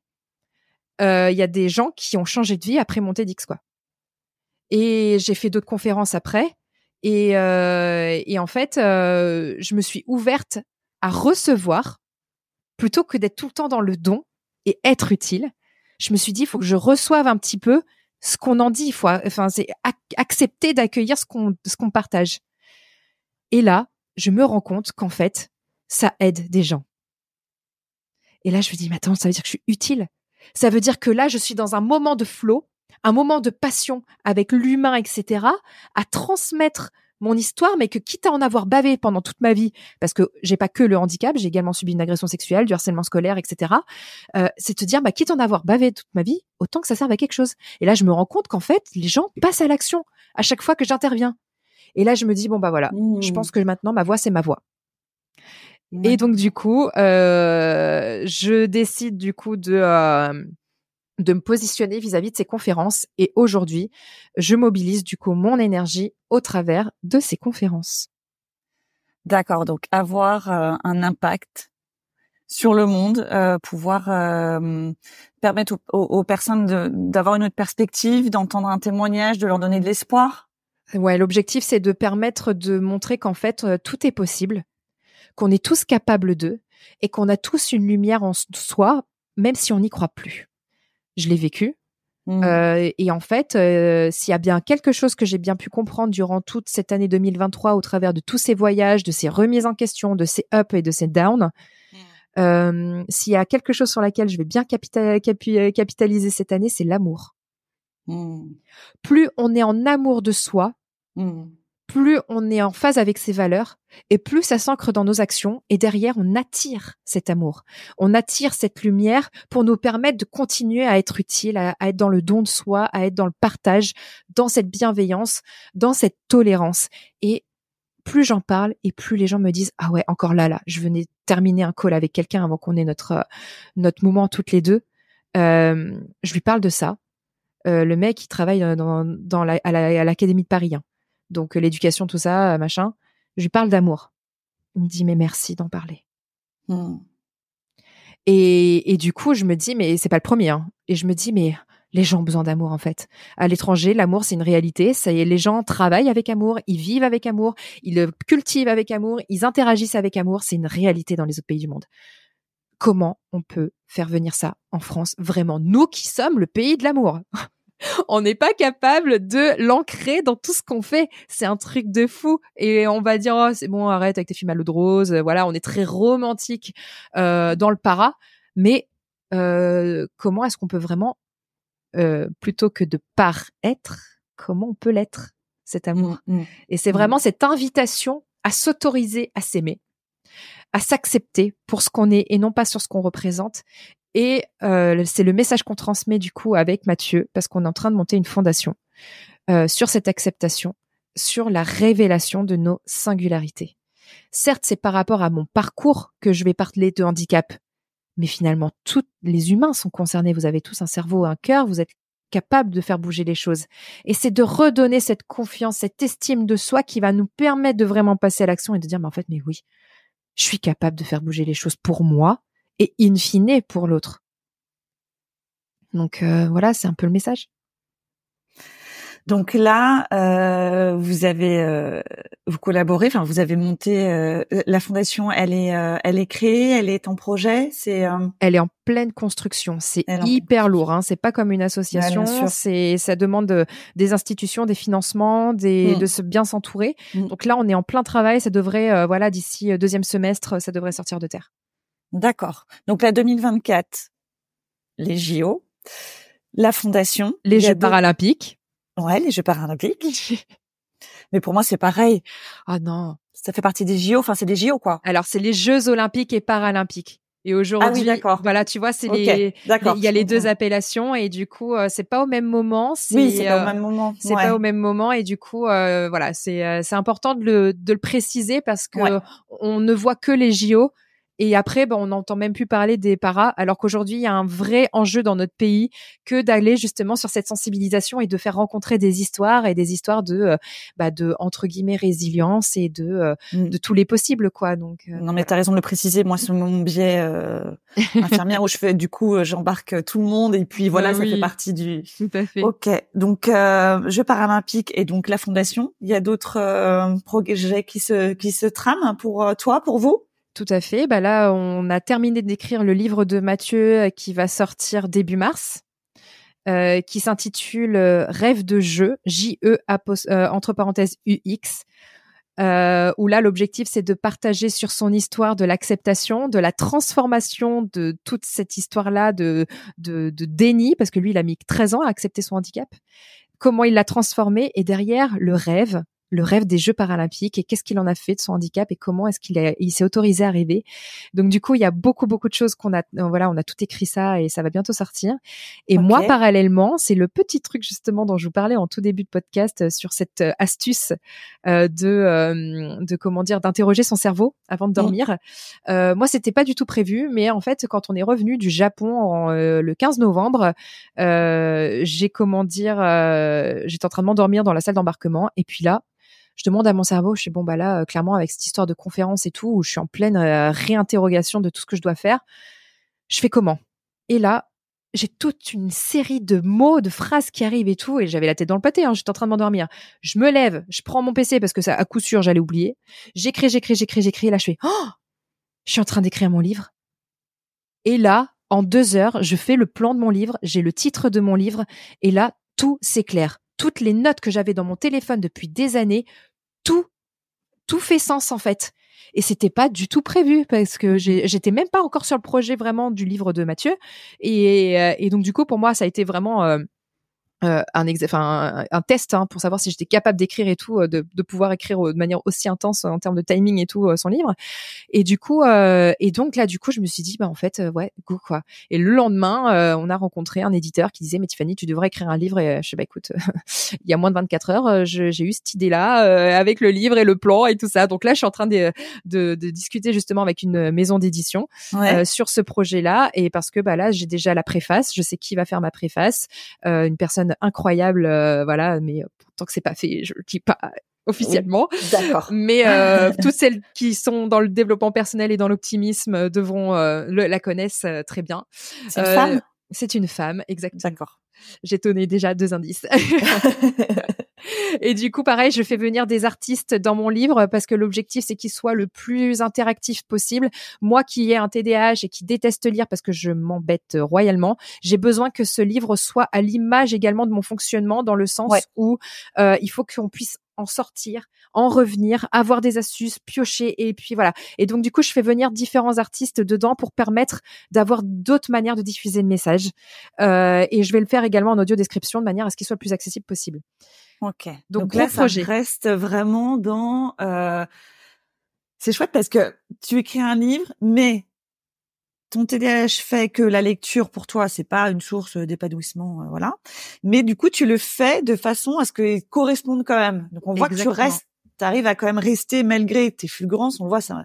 [SPEAKER 2] euh, il y a des gens qui ont changé de vie après mon TEDx, quoi. Et j'ai fait d'autres conférences après. Et, euh, et en fait, je me suis ouverte à recevoir plutôt que d'être tout le temps dans le don et être utile je me suis dit, il faut que je reçoive un petit peu ce qu'on en dit. Faut, enfin, c'est accepter d'accueillir ce qu'on ce qu'on partage. Et là, je me rends compte qu'en fait, ça aide des gens. Et là, je me dis, mais attends, ça veut dire que je suis utile? Ça veut dire que là, je suis dans un moment de flow, un moment de passion avec l'humain, etc., à transmettre mon histoire, mais que quitte à en avoir bavé pendant toute ma vie, parce que j'ai pas que le handicap, j'ai également subi une agression sexuelle, du harcèlement scolaire, etc. Euh, c'est te dire, bah, quitte à en avoir bavé toute ma vie, autant que ça serve à quelque chose. Et là, je me rends compte qu'en fait, les gens passent à l'action à chaque fois que j'interviens. Et là, je me dis, bon, bah voilà, je mmh. pense que maintenant, ma voix, c'est ma voix. Et donc, du coup, euh, je décide, du coup, de... Euh, de me positionner vis-à-vis de ces conférences. Et aujourd'hui, je mobilise du coup mon énergie au travers de ces conférences.
[SPEAKER 1] D'accord, donc avoir euh, un impact sur le monde, euh, pouvoir euh, permettre aux, personnes d'avoir une autre perspective, d'entendre un témoignage, de leur donner de l'espoir.
[SPEAKER 2] Ouais, l'objectif c'est de permettre de montrer qu'en fait tout est possible, qu'on est tous capables d'eux et qu'on a tous une lumière en soi, même si on n'y croit plus je l'ai vécu. Mmh. Euh, et en fait, euh, s'il y a bien quelque chose que j'ai bien pu comprendre durant toute cette année 2023 au travers de tous ces voyages, de ces remises en question, de ces ups et de ces downs, mmh. euh, s'il y a quelque chose sur laquelle je vais bien capitaliser cette année, c'est l'amour. Mmh. Plus on est en amour de soi, plus on est en phase avec ses valeurs et plus ça s'ancre dans nos actions et derrière on attire cet amour. On attire cette lumière pour nous permettre de continuer à être utile, à, être dans le don de soi, à être dans le partage, dans cette bienveillance, dans cette tolérance. Et plus j'en parle et plus les gens me disent ah ouais encore là là je venais terminer un call avec quelqu'un avant qu'on ait notre notre moment toutes les deux euh, je lui parle de ça euh, le mec il travaille à l'académie de Paris hein donc euh, l'éducation, tout ça, euh, machin. Je lui parle d'amour. Il me dit mais merci d'en parler. Hmm. Et, du coup, je me dis mais c'est pas le premier. Hein. Et je me dis mais les gens ont besoin d'amour en fait. À l'étranger, l'amour c'est une réalité. Ça y est, les gens travaillent avec amour, ils vivent avec amour, ils le cultivent avec amour, ils interagissent avec amour. C'est une réalité dans les autres pays du monde. Comment on peut faire venir ça en France? Vraiment, nous qui sommes le pays de l'amour. on n'est pas capable de l'ancrer dans tout ce qu'on fait. C'est un truc de fou. Et on va dire, oh, c'est bon, arrête avec tes films à l'eau de rose. Voilà, on est très romantique euh, dans le para. Mais euh, comment est-ce qu'on peut vraiment, euh, plutôt que de par-être, comment on peut l'être, cet amour? Mmh, mmh. Et c'est vraiment mmh. cette invitation à s'autoriser à s'aimer à s'accepter pour ce qu'on est et non pas sur ce qu'on représente et euh, c'est le message qu'on transmet du coup avec Mathieu, parce qu'on est en train de monter une fondation euh, sur cette acceptation sur la révélation de nos singularités. Certes, c'est par rapport à mon parcours que je vais parler de handicap, mais finalement, tous les humains sont concernés. Vous avez tous un cerveau, un cœur, vous êtes capable de faire bouger les choses. Et c'est de redonner cette confiance, cette estime de soi qui va nous permettre de vraiment passer à l'action et de dire, mais en fait, mais oui, je suis capable de faire bouger les choses pour moi et in fine pour l'autre. Donc euh, voilà, c'est un peu le message.
[SPEAKER 1] Donc là, euh, vous avez euh, vous collaborez, enfin vous avez monté euh, la fondation. Elle est elle est créée, elle est en projet. C'est
[SPEAKER 2] elle est en pleine construction. C'est hyper lourd. Hein. C'est pas comme une association. c'est ça demande des institutions, des financements, des mmh. de se bien s'entourer. Mmh. Donc là, on est en plein travail. Ça devrait voilà d'ici deuxième semestre, ça devrait sortir de terre.
[SPEAKER 1] D'accord. Donc la 2024, les JO, la fondation,
[SPEAKER 2] les Jeux paralympiques.
[SPEAKER 1] Ouais, les Jeux paralympiques. Mais pour moi, c'est pareil.
[SPEAKER 2] Ah non.
[SPEAKER 1] Ça fait partie des JO. Enfin, c'est des JO, quoi.
[SPEAKER 2] Alors, c'est les Jeux olympiques et paralympiques. Et aujourd'hui,
[SPEAKER 1] ah oui,
[SPEAKER 2] voilà, tu vois, c'est les, il y a les deux appellations et du coup, euh, c'est pas au même moment.
[SPEAKER 1] Oui, c'est pas au euh, même moment.
[SPEAKER 2] C'est pas au même moment et du coup, euh, voilà, c'est c'est important de le de le préciser parce que on ne voit que les JO, et après, ben, on n'entend même plus parler des paras, alors qu'aujourd'hui, il y a un vrai enjeu dans notre pays que d'aller justement sur cette sensibilisation et de faire rencontrer des histoires et des histoires de, euh, bah, de entre guillemets résilience et de, euh, mm. de tous les possibles, quoi. Donc.
[SPEAKER 1] Euh, non, mais t'as raison de le préciser. Moi, c'est mon biais infirmière où je fais, du coup, j'embarque tout le monde et puis voilà, ça fait partie du.
[SPEAKER 2] Tout à fait.
[SPEAKER 1] Ok, donc Jeux paralympiques et donc la fondation. Il y a d'autres projets qui se qui se trament pour toi, pour vous?
[SPEAKER 2] Tout à fait. Bah là, on a terminé d'écrire le livre de Mathieu euh, qui va sortir début mars, euh, qui s'intitule euh, Rêve de jeu, J-E entre parenthèses U-X. où là l'objectif c'est de partager sur son histoire de l'acceptation, de la transformation de toute cette histoire-là de, de, de déni, parce que lui il a mis 13 ans à accepter son handicap, comment il l'a transformé et derrière le rêve, le rêve des Jeux paralympiques et qu'est-ce qu'il en a fait de son handicap et comment est-ce qu'il il s'est autorisé à rêver. Donc du coup, il y a beaucoup beaucoup de choses qu'on a euh, voilà, on a tout écrit ça et ça va bientôt sortir. Et moi parallèlement, c'est le petit truc justement dont je vous parlais en tout début de podcast euh, sur cette euh, astuce de de comment dire d'interroger son cerveau avant de dormir. Euh, moi, c'était pas du tout prévu, mais en fait, quand on est revenu du Japon le 15 novembre, j'ai comment dire, j'étais en train de m'endormir dans la salle d'embarquement et puis là, je demande à mon cerveau, je suis bon bah là, euh, clairement avec cette histoire de conférence et tout, où je suis en pleine euh, réinterrogation de tout ce que je dois faire, je fais comment? Et là, j'ai toute une série de mots, de phrases qui arrivent et tout, et j'avais la tête dans le pâté, hein, j'étais en train de m'endormir. Je me lève, je prends mon PC parce que ça, à coup sûr, j'allais oublier. J'écris, j'écris, j'écris, j'écris, et là je fais, oh, je suis en train d'écrire mon livre. Et là, en deux heures, je fais le plan de mon livre, j'ai le titre de mon livre, et là, tout s'éclaire toutes les notes que j'avais dans mon téléphone depuis des années, tout, tout fait sens en fait. Et c'était pas du tout prévu parce que j'étais même pas encore sur le projet vraiment du livre de Mathieu. Et, euh, donc du coup pour moi ça a été vraiment euh, euh, un, un, test hein, pour savoir si j'étais capable d'écrire et tout, euh, de, de, pouvoir écrire de manière aussi intense en termes de timing et tout euh, son livre. Et du coup, euh, et donc là, du coup, je me suis dit, bah en fait, ouais, go quoi. Et le lendemain, on a rencontré un éditeur qui disait, mais Tiffany, tu devrais écrire un livre. Et je sais, bah écoute, il y a moins de 24 heures, j'ai eu cette idée-là avec le livre et le plan et tout ça. Donc là, je suis en train de, de, de discuter justement avec une maison d'édition sur ce projet-là, et parce que bah là, j'ai déjà la préface, je sais qui va faire ma préface, une personne incroyable, euh, voilà. Mais tant que c'est pas fait, je le dis pas officiellement.
[SPEAKER 1] D'accord.
[SPEAKER 2] Mais euh, toutes celles qui sont dans le développement personnel et dans l'optimisme euh, devront la connaissent très bien.
[SPEAKER 1] C'est une femme?
[SPEAKER 2] C'est une femme, exactement.
[SPEAKER 1] D'accord.
[SPEAKER 2] J'ai donné déjà deux indices. Et du coup, pareil, je fais venir des artistes dans mon livre parce que l'objectif, c'est qu'il soit le plus interactif possible. Moi qui ai un TDAH et qui déteste lire parce que je m'embête royalement, j'ai besoin que ce livre soit à l'image également de mon fonctionnement dans le sens où euh, il faut qu'on puisse en sortir, en revenir, avoir des astuces, piocher et puis voilà. Et donc du coup, je fais venir différents artistes dedans pour permettre d'avoir d'autres manières de diffuser le message. Euh, et je vais le faire également en audio description de manière à ce qu'il soit le plus accessible possible.
[SPEAKER 1] Ok. Donc, là, ça reste vraiment dans. Euh... C'est chouette parce que tu écris un livre, mais ton TDAH fait que la lecture pour toi c'est pas une source d'épanouissement, voilà. Mais du coup, tu le fais de façon à ce qu'il corresponde quand même. Donc on voit que tu restes, tu arrives à quand même rester malgré tes fulgurances. On voit ça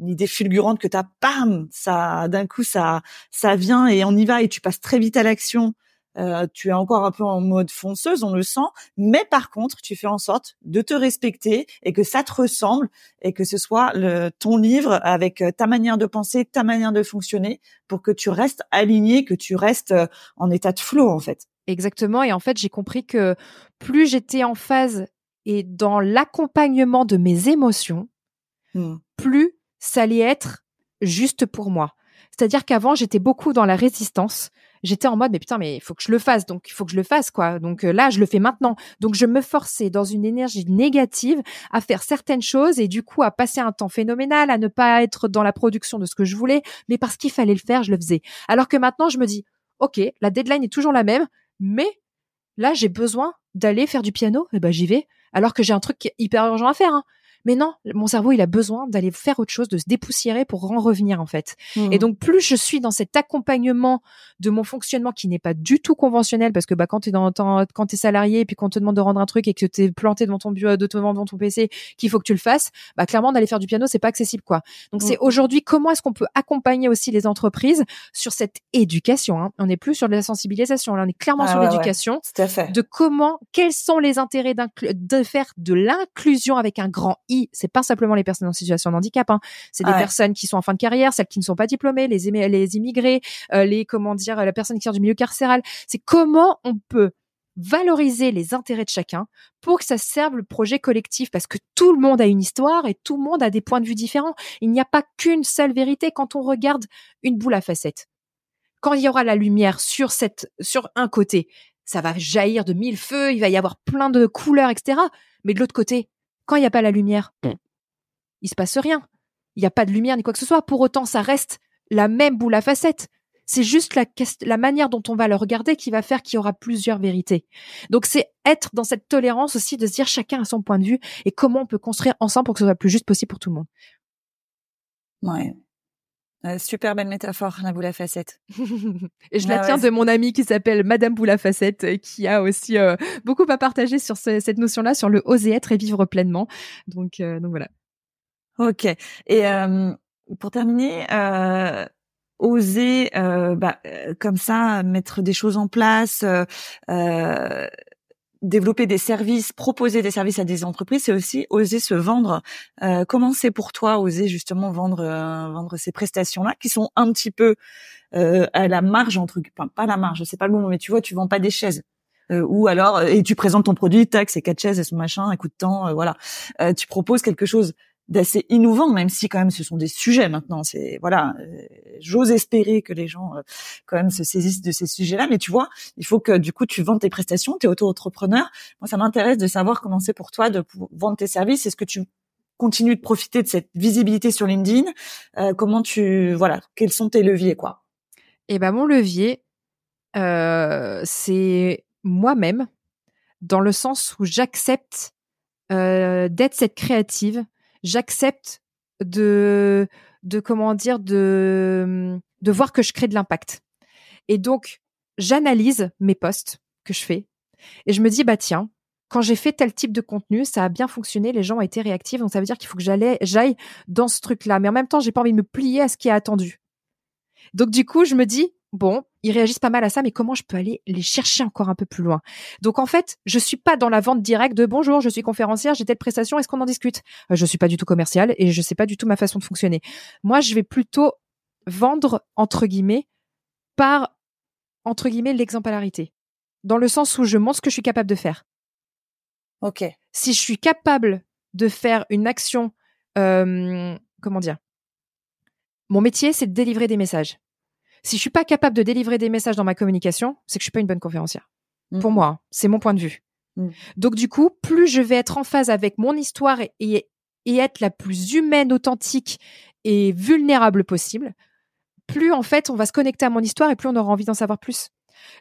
[SPEAKER 1] une idée fulgurante que t'as, bam, ça, d'un coup, ça, ça vient et on y va et tu passes très vite à l'action. Euh, tu es encore un peu en mode fonceuse, on le sent, mais par contre, tu fais en sorte de te respecter et que ça te ressemble et que ce soit le, ton livre avec euh, ta manière de penser, ta manière de fonctionner pour que tu restes aligné, que tu restes euh, en état de flow en fait.
[SPEAKER 2] Exactement. Et en fait, j'ai compris que plus j'étais en phase et dans l'accompagnement de mes émotions, mmh. plus ça allait être juste pour moi. C'est-à-dire qu'avant, j'étais beaucoup dans la résistance. J'étais en mode, mais putain, mais il faut que je le fasse, donc il faut que je le fasse, quoi. Donc euh, là, je le fais maintenant. Donc je me forçais dans une énergie négative à faire certaines choses et du coup à passer un temps phénoménal, à ne pas être dans la production de ce que je voulais, mais parce qu'il fallait le faire, je le faisais. Alors que maintenant, je me dis, ok, la deadline est toujours la même, mais là, j'ai besoin d'aller faire du piano, et eh ben j'y vais. Alors que j'ai un truc hyper urgent à faire. Hein. Mais non, mon cerveau, il a besoin d'aller faire autre chose, de se dépoussiérer pour en revenir en fait. Et mmh. donc plus je suis dans cet accompagnement de mon fonctionnement qui n'est pas du tout conventionnel, parce que bah quand t'es dans quand t'es salarié et puis qu'on te demande de rendre un truc et que t'es planté devant ton bureau, devant ton PC, qu'il faut que tu le fasses, bah clairement d'aller faire du piano, c'est pas accessible quoi. Donc c'est mmh. aujourd'hui comment est-ce qu'on peut accompagner aussi les entreprises sur cette éducation. Hein? On n'est plus sur de la sensibilisation, là on est clairement ah sur l'éducation. De comment, quels sont les intérêts de faire de l'inclusion avec un grand c'est pas simplement les personnes en situation de handicap, hein. c'est des personnes qui sont en fin de carrière, celles qui ne sont pas diplômées, les, les immigrés, euh, les comment dire, la personne qui sort du milieu carcéral. C'est comment on peut valoriser les intérêts de chacun pour que ça serve le projet collectif parce que tout le monde a une histoire et tout le monde a des points de vue différents. Il n'y a pas qu'une seule vérité quand on regarde une boule à facettes. Quand il y aura la lumière sur cette, sur un côté, ça va jaillir de mille feux, il va y avoir plein de couleurs, etc. Mais de l'autre côté, quand il n'y a pas la lumière, il il se passe rien. Il n'y a pas de lumière ni quoi que ce soit. Pour autant, ça reste la même boule à facettes. C'est juste la, la manière dont on va le regarder qui va faire qu'il y aura plusieurs vérités. Donc c'est être dans cette tolérance aussi de se dire chacun a son point de vue et comment on peut construire ensemble pour que ce soit le plus juste possible pour tout le monde.
[SPEAKER 1] Ouais, euh, super belle métaphore, la boule à facettes.
[SPEAKER 2] et je la tiens de mon amie qui s'appelle Madame Boule à facettes, euh, qui a aussi euh, beaucoup à partager sur cette notion-là, sur le oser être et vivre pleinement. Donc, donc voilà.
[SPEAKER 1] Ok. Et pour terminer, oser, bah, comme ça, mettre des choses en place, développer des services, proposer des services à des entreprises, c'est aussi oser se vendre. Euh, comment c'est pour toi oser justement vendre euh, vendre ces prestations-là qui sont un petit peu euh, à la marge entre enfin, pas la marge, c'est pas le mot, mais tu vois, tu vends pas des chaises. Euh, ou alors et tu présentes ton produit, tac, c'est quatre chaises et son machin, écoute temps, voilà. tu proposes quelque chose d'assez innovant, même si quand même ce sont des sujets maintenant. C'est voilà, euh, j'ose espérer que les gens euh, quand même se saisissent de ces sujets-là. Mais tu vois, il faut que du coup tu vends tes prestations, tu es auto-entrepreneur. Moi, ça m'intéresse de savoir comment c'est pour toi de vendre tes services. Est-ce que tu continues de profiter de cette visibilité sur LinkedIn? Euh, Comment tu voilà, quels sont tes leviers quoi?
[SPEAKER 2] Eh ben mon levier, c'est moi-même, dans le sens où j'accepte d'être cette créative j'accepte de, de comment de voir que je crée de l'impact. Et donc, j'analyse mes posts que je fais et je me dis, bah tiens, quand j'ai fait tel type de contenu, ça a bien fonctionné, les gens ont été réactifs, donc ça veut dire qu'il faut que j'aille dans ce truc-là. Mais en même temps, j'ai pas envie de me plier à ce qui est attendu. Donc du coup, je me dis, bon, ils réagissent pas mal à ça, mais comment je peux aller les chercher encore un peu plus loin? Donc en fait, je suis pas dans la vente directe de bonjour, je suis conférencière, j'ai telle prestation, est-ce qu'on en discute? Euh, Je suis pas du tout commercial et je sais pas du tout ma façon de fonctionner. Moi, je vais plutôt vendre entre guillemets par entre guillemets l'exemplarité, dans le sens où je montre ce que je suis capable de faire.
[SPEAKER 1] Ok.
[SPEAKER 2] Si je suis capable de faire une action, euh, comment dire? Mon métier, c'est de délivrer des messages. Si je suis pas capable de délivrer des messages dans ma communication, c'est que je suis pas une bonne conférencière. Mmh. Pour moi, hein, c'est mon point de vue. Mmh. Donc du coup, plus je vais être en phase avec mon histoire et, être la plus humaine, authentique et vulnérable possible, plus en fait on va se connecter à mon histoire et plus on aura envie d'en savoir plus.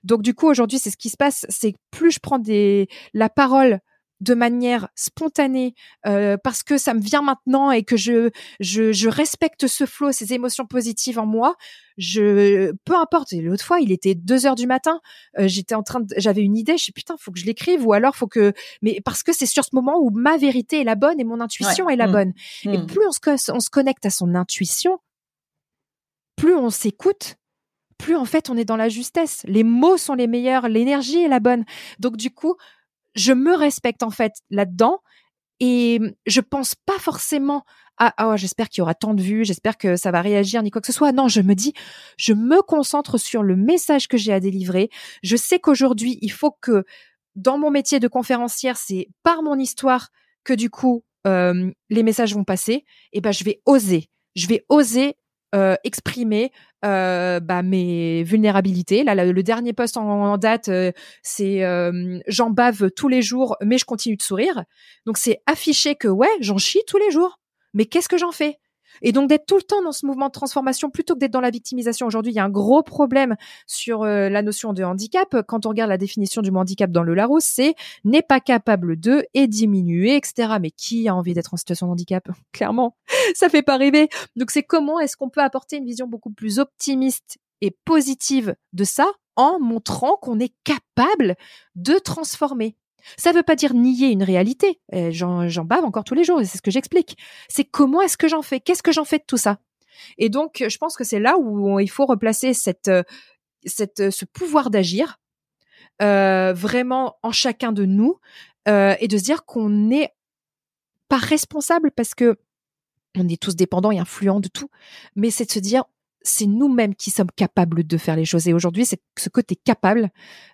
[SPEAKER 2] Donc du coup aujourd'hui c'est ce qui se passe, c'est plus je prends des la parole de manière spontanée euh, parce que ça me vient maintenant et que je, je, je respecte ce flot, ces émotions positives en moi, je peu importe. L'autre fois, il était deux heures du matin, euh, j'étais en train, de, j'avais une idée, je suis putain, faut que je l'écrive ou alors faut que, mais parce que c'est sur ce moment où ma vérité est la bonne et mon intuition est la mmh. bonne. Et mmh. plus on se, on se connecte à son intuition, plus on s'écoute, plus en fait on est dans la justesse. Les mots sont les meilleurs, l'énergie est la bonne. Donc du coup, je me respecte en fait là-dedans et je pense pas forcément à oh, j'espère qu'il y aura tant de vues, j'espère que ça va réagir ni quoi que ce soit. Non, je me dis je me concentre sur le message que j'ai à délivrer. Je sais qu'aujourd'hui, il faut que dans mon métier de conférencière, c'est par mon histoire que du coup euh, les messages vont passer. Et ben je vais oser, je vais oser euh, exprimer euh, bah, mes vulnérabilités. Là, le, dernier post en, date, euh, c'est j'en bave tous les jours, mais je continue de sourire. Donc c'est afficher que ouais, j'en chie tous les jours. Mais qu'est-ce que j'en fais? Et donc d'être tout le temps dans ce mouvement de transformation plutôt que d'être dans la victimisation. Aujourd'hui, il y a un gros problème sur euh, la notion de handicap. Quand on regarde la définition du handicap dans le Larousse, c'est n'est pas capable de et diminuer, etc. Mais qui a envie d'être en situation de handicap? Clairement, ça fait pas rêver. Donc c'est comment est-ce qu'on peut apporter une vision beaucoup plus optimiste et positive de ça en montrant qu'on est capable de transformer? Ça ne veut pas dire nier une réalité. Euh, j'en bave encore tous les jours et c'est ce que j'explique. C'est comment est-ce que j'en fais? Qu'est-ce que j'en fais de tout ça? Et donc, je pense que c'est là où il faut replacer cette, euh, cette, ce pouvoir d'agir euh, vraiment en chacun de nous et de se dire qu'on n'est pas responsable parce que on est tous dépendants et influents de tout, mais c'est de se dire c'est nous-mêmes qui sommes capables de faire les choses. Et aujourd'hui, c'est ce côté capable,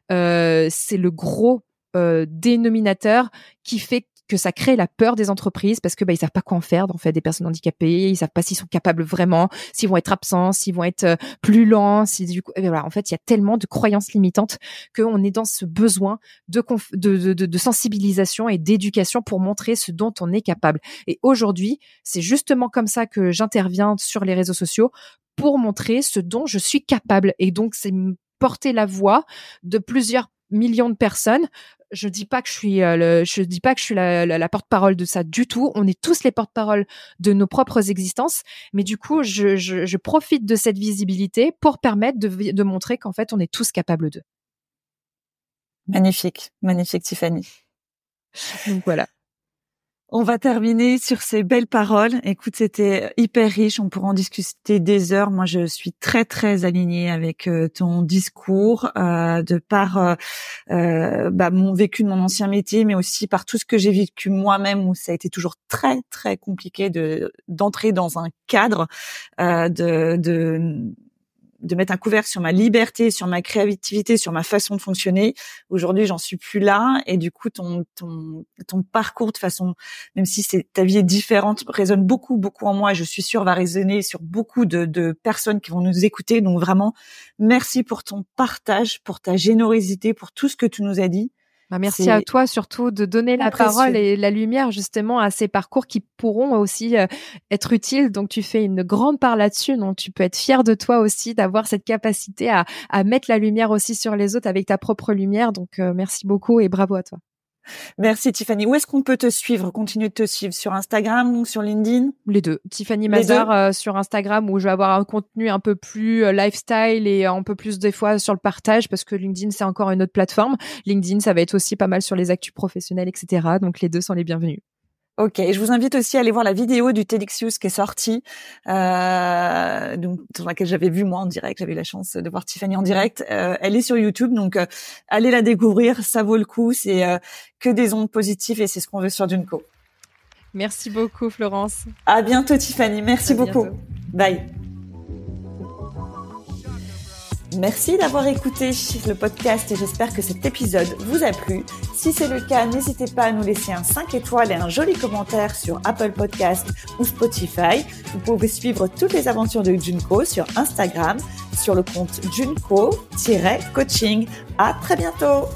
[SPEAKER 2] c'est le gros euh, dénominateur qui fait que ça crée la peur des entreprises parce que bah, ils savent pas quoi en faire en fait des personnes handicapées, ils savent pas s'ils sont capables vraiment, s'ils vont être absents, s'ils vont être euh, plus lents, si ben voilà, en fait, il y a tellement de croyances limitantes qu'on est dans ce besoin de, de, de, de sensibilisation et d'éducation pour montrer ce dont on est capable. Et aujourd'hui, c'est justement comme ça que j'interviens sur les réseaux sociaux pour montrer ce dont je suis capable. Et donc c'est porter la voix de plusieurs millions de personnes je dis pas que je suis euh, je dis pas que je suis la, porte-parole de ça du tout. On est tous les porte-parole de nos propres existences, mais du coup, je, profite de cette visibilité pour permettre de, de montrer qu'en fait, on est tous capables d'eux.
[SPEAKER 1] Magnifique, magnifique Tiffany.
[SPEAKER 2] Donc voilà.
[SPEAKER 1] On va terminer sur ces belles paroles. Écoute, c'était hyper riche. On pourra en discuter des heures. Moi, je suis très très alignée avec euh, ton discours, euh, de par euh, euh, bah, mon vécu de mon ancien métier, mais aussi par tout ce que j'ai vécu moi-même, où ça a été toujours très très compliqué de d'entrer dans un cadre, de de mettre un couvercle sur ma liberté, sur ma créativité, sur ma façon de fonctionner. Aujourd'hui, j'en suis plus là et du coup, ton ton ton parcours de façon, même si c'est ta vie est différente, résonne beaucoup beaucoup en moi. Et je suis sûre va résonner sur beaucoup de, de personnes qui vont nous écouter. Donc vraiment, merci pour ton partage, pour ta générosité, pour tout ce que tu nous as dit.
[SPEAKER 2] Bah, merci à toi surtout de donner la parole et la lumière justement à ces parcours qui pourront aussi euh, être utiles. Donc tu fais une grande part là-dessus. Donc tu peux être fier de toi aussi d'avoir cette capacité à, à, mettre la lumière aussi sur les autres avec ta propre lumière. Donc euh, merci beaucoup et bravo à toi.
[SPEAKER 1] Merci Tiffany. Où est-ce qu'on peut te suivre, continuer de te suivre sur Instagram ou sur LinkedIn?
[SPEAKER 2] Les deux. Tiffany Mazar euh, sur Instagram où je vais avoir un contenu un peu plus euh, lifestyle et un peu plus des fois sur le partage parce que LinkedIn c'est encore une autre plateforme. LinkedIn ça va être aussi pas mal sur les actus professionnels etc. Donc les deux sont les bienvenus.
[SPEAKER 1] Ok, je vous invite aussi à aller voir la vidéo du TEDxUS qui est sortie, euh, donc dans laquelle j'avais vu moi en direct, j'avais eu la chance de voir Tiffany en direct. Euh, elle est sur YouTube, donc euh, allez la découvrir, ça vaut le coup. C'est euh, que des ondes positives et c'est ce qu'on veut sur Junco.
[SPEAKER 2] Merci beaucoup Florence.
[SPEAKER 1] À bientôt Tiffany, merci beaucoup. Bye. Merci d'avoir écouté le podcast et j'espère que cet épisode vous a plu. Si c'est le cas, n'hésitez pas à nous laisser un 5 étoiles et un joli commentaire sur Apple Podcast ou Spotify. Vous pouvez suivre toutes les aventures de Junko sur Instagram sur le compte Junko-coaching. À très bientôt!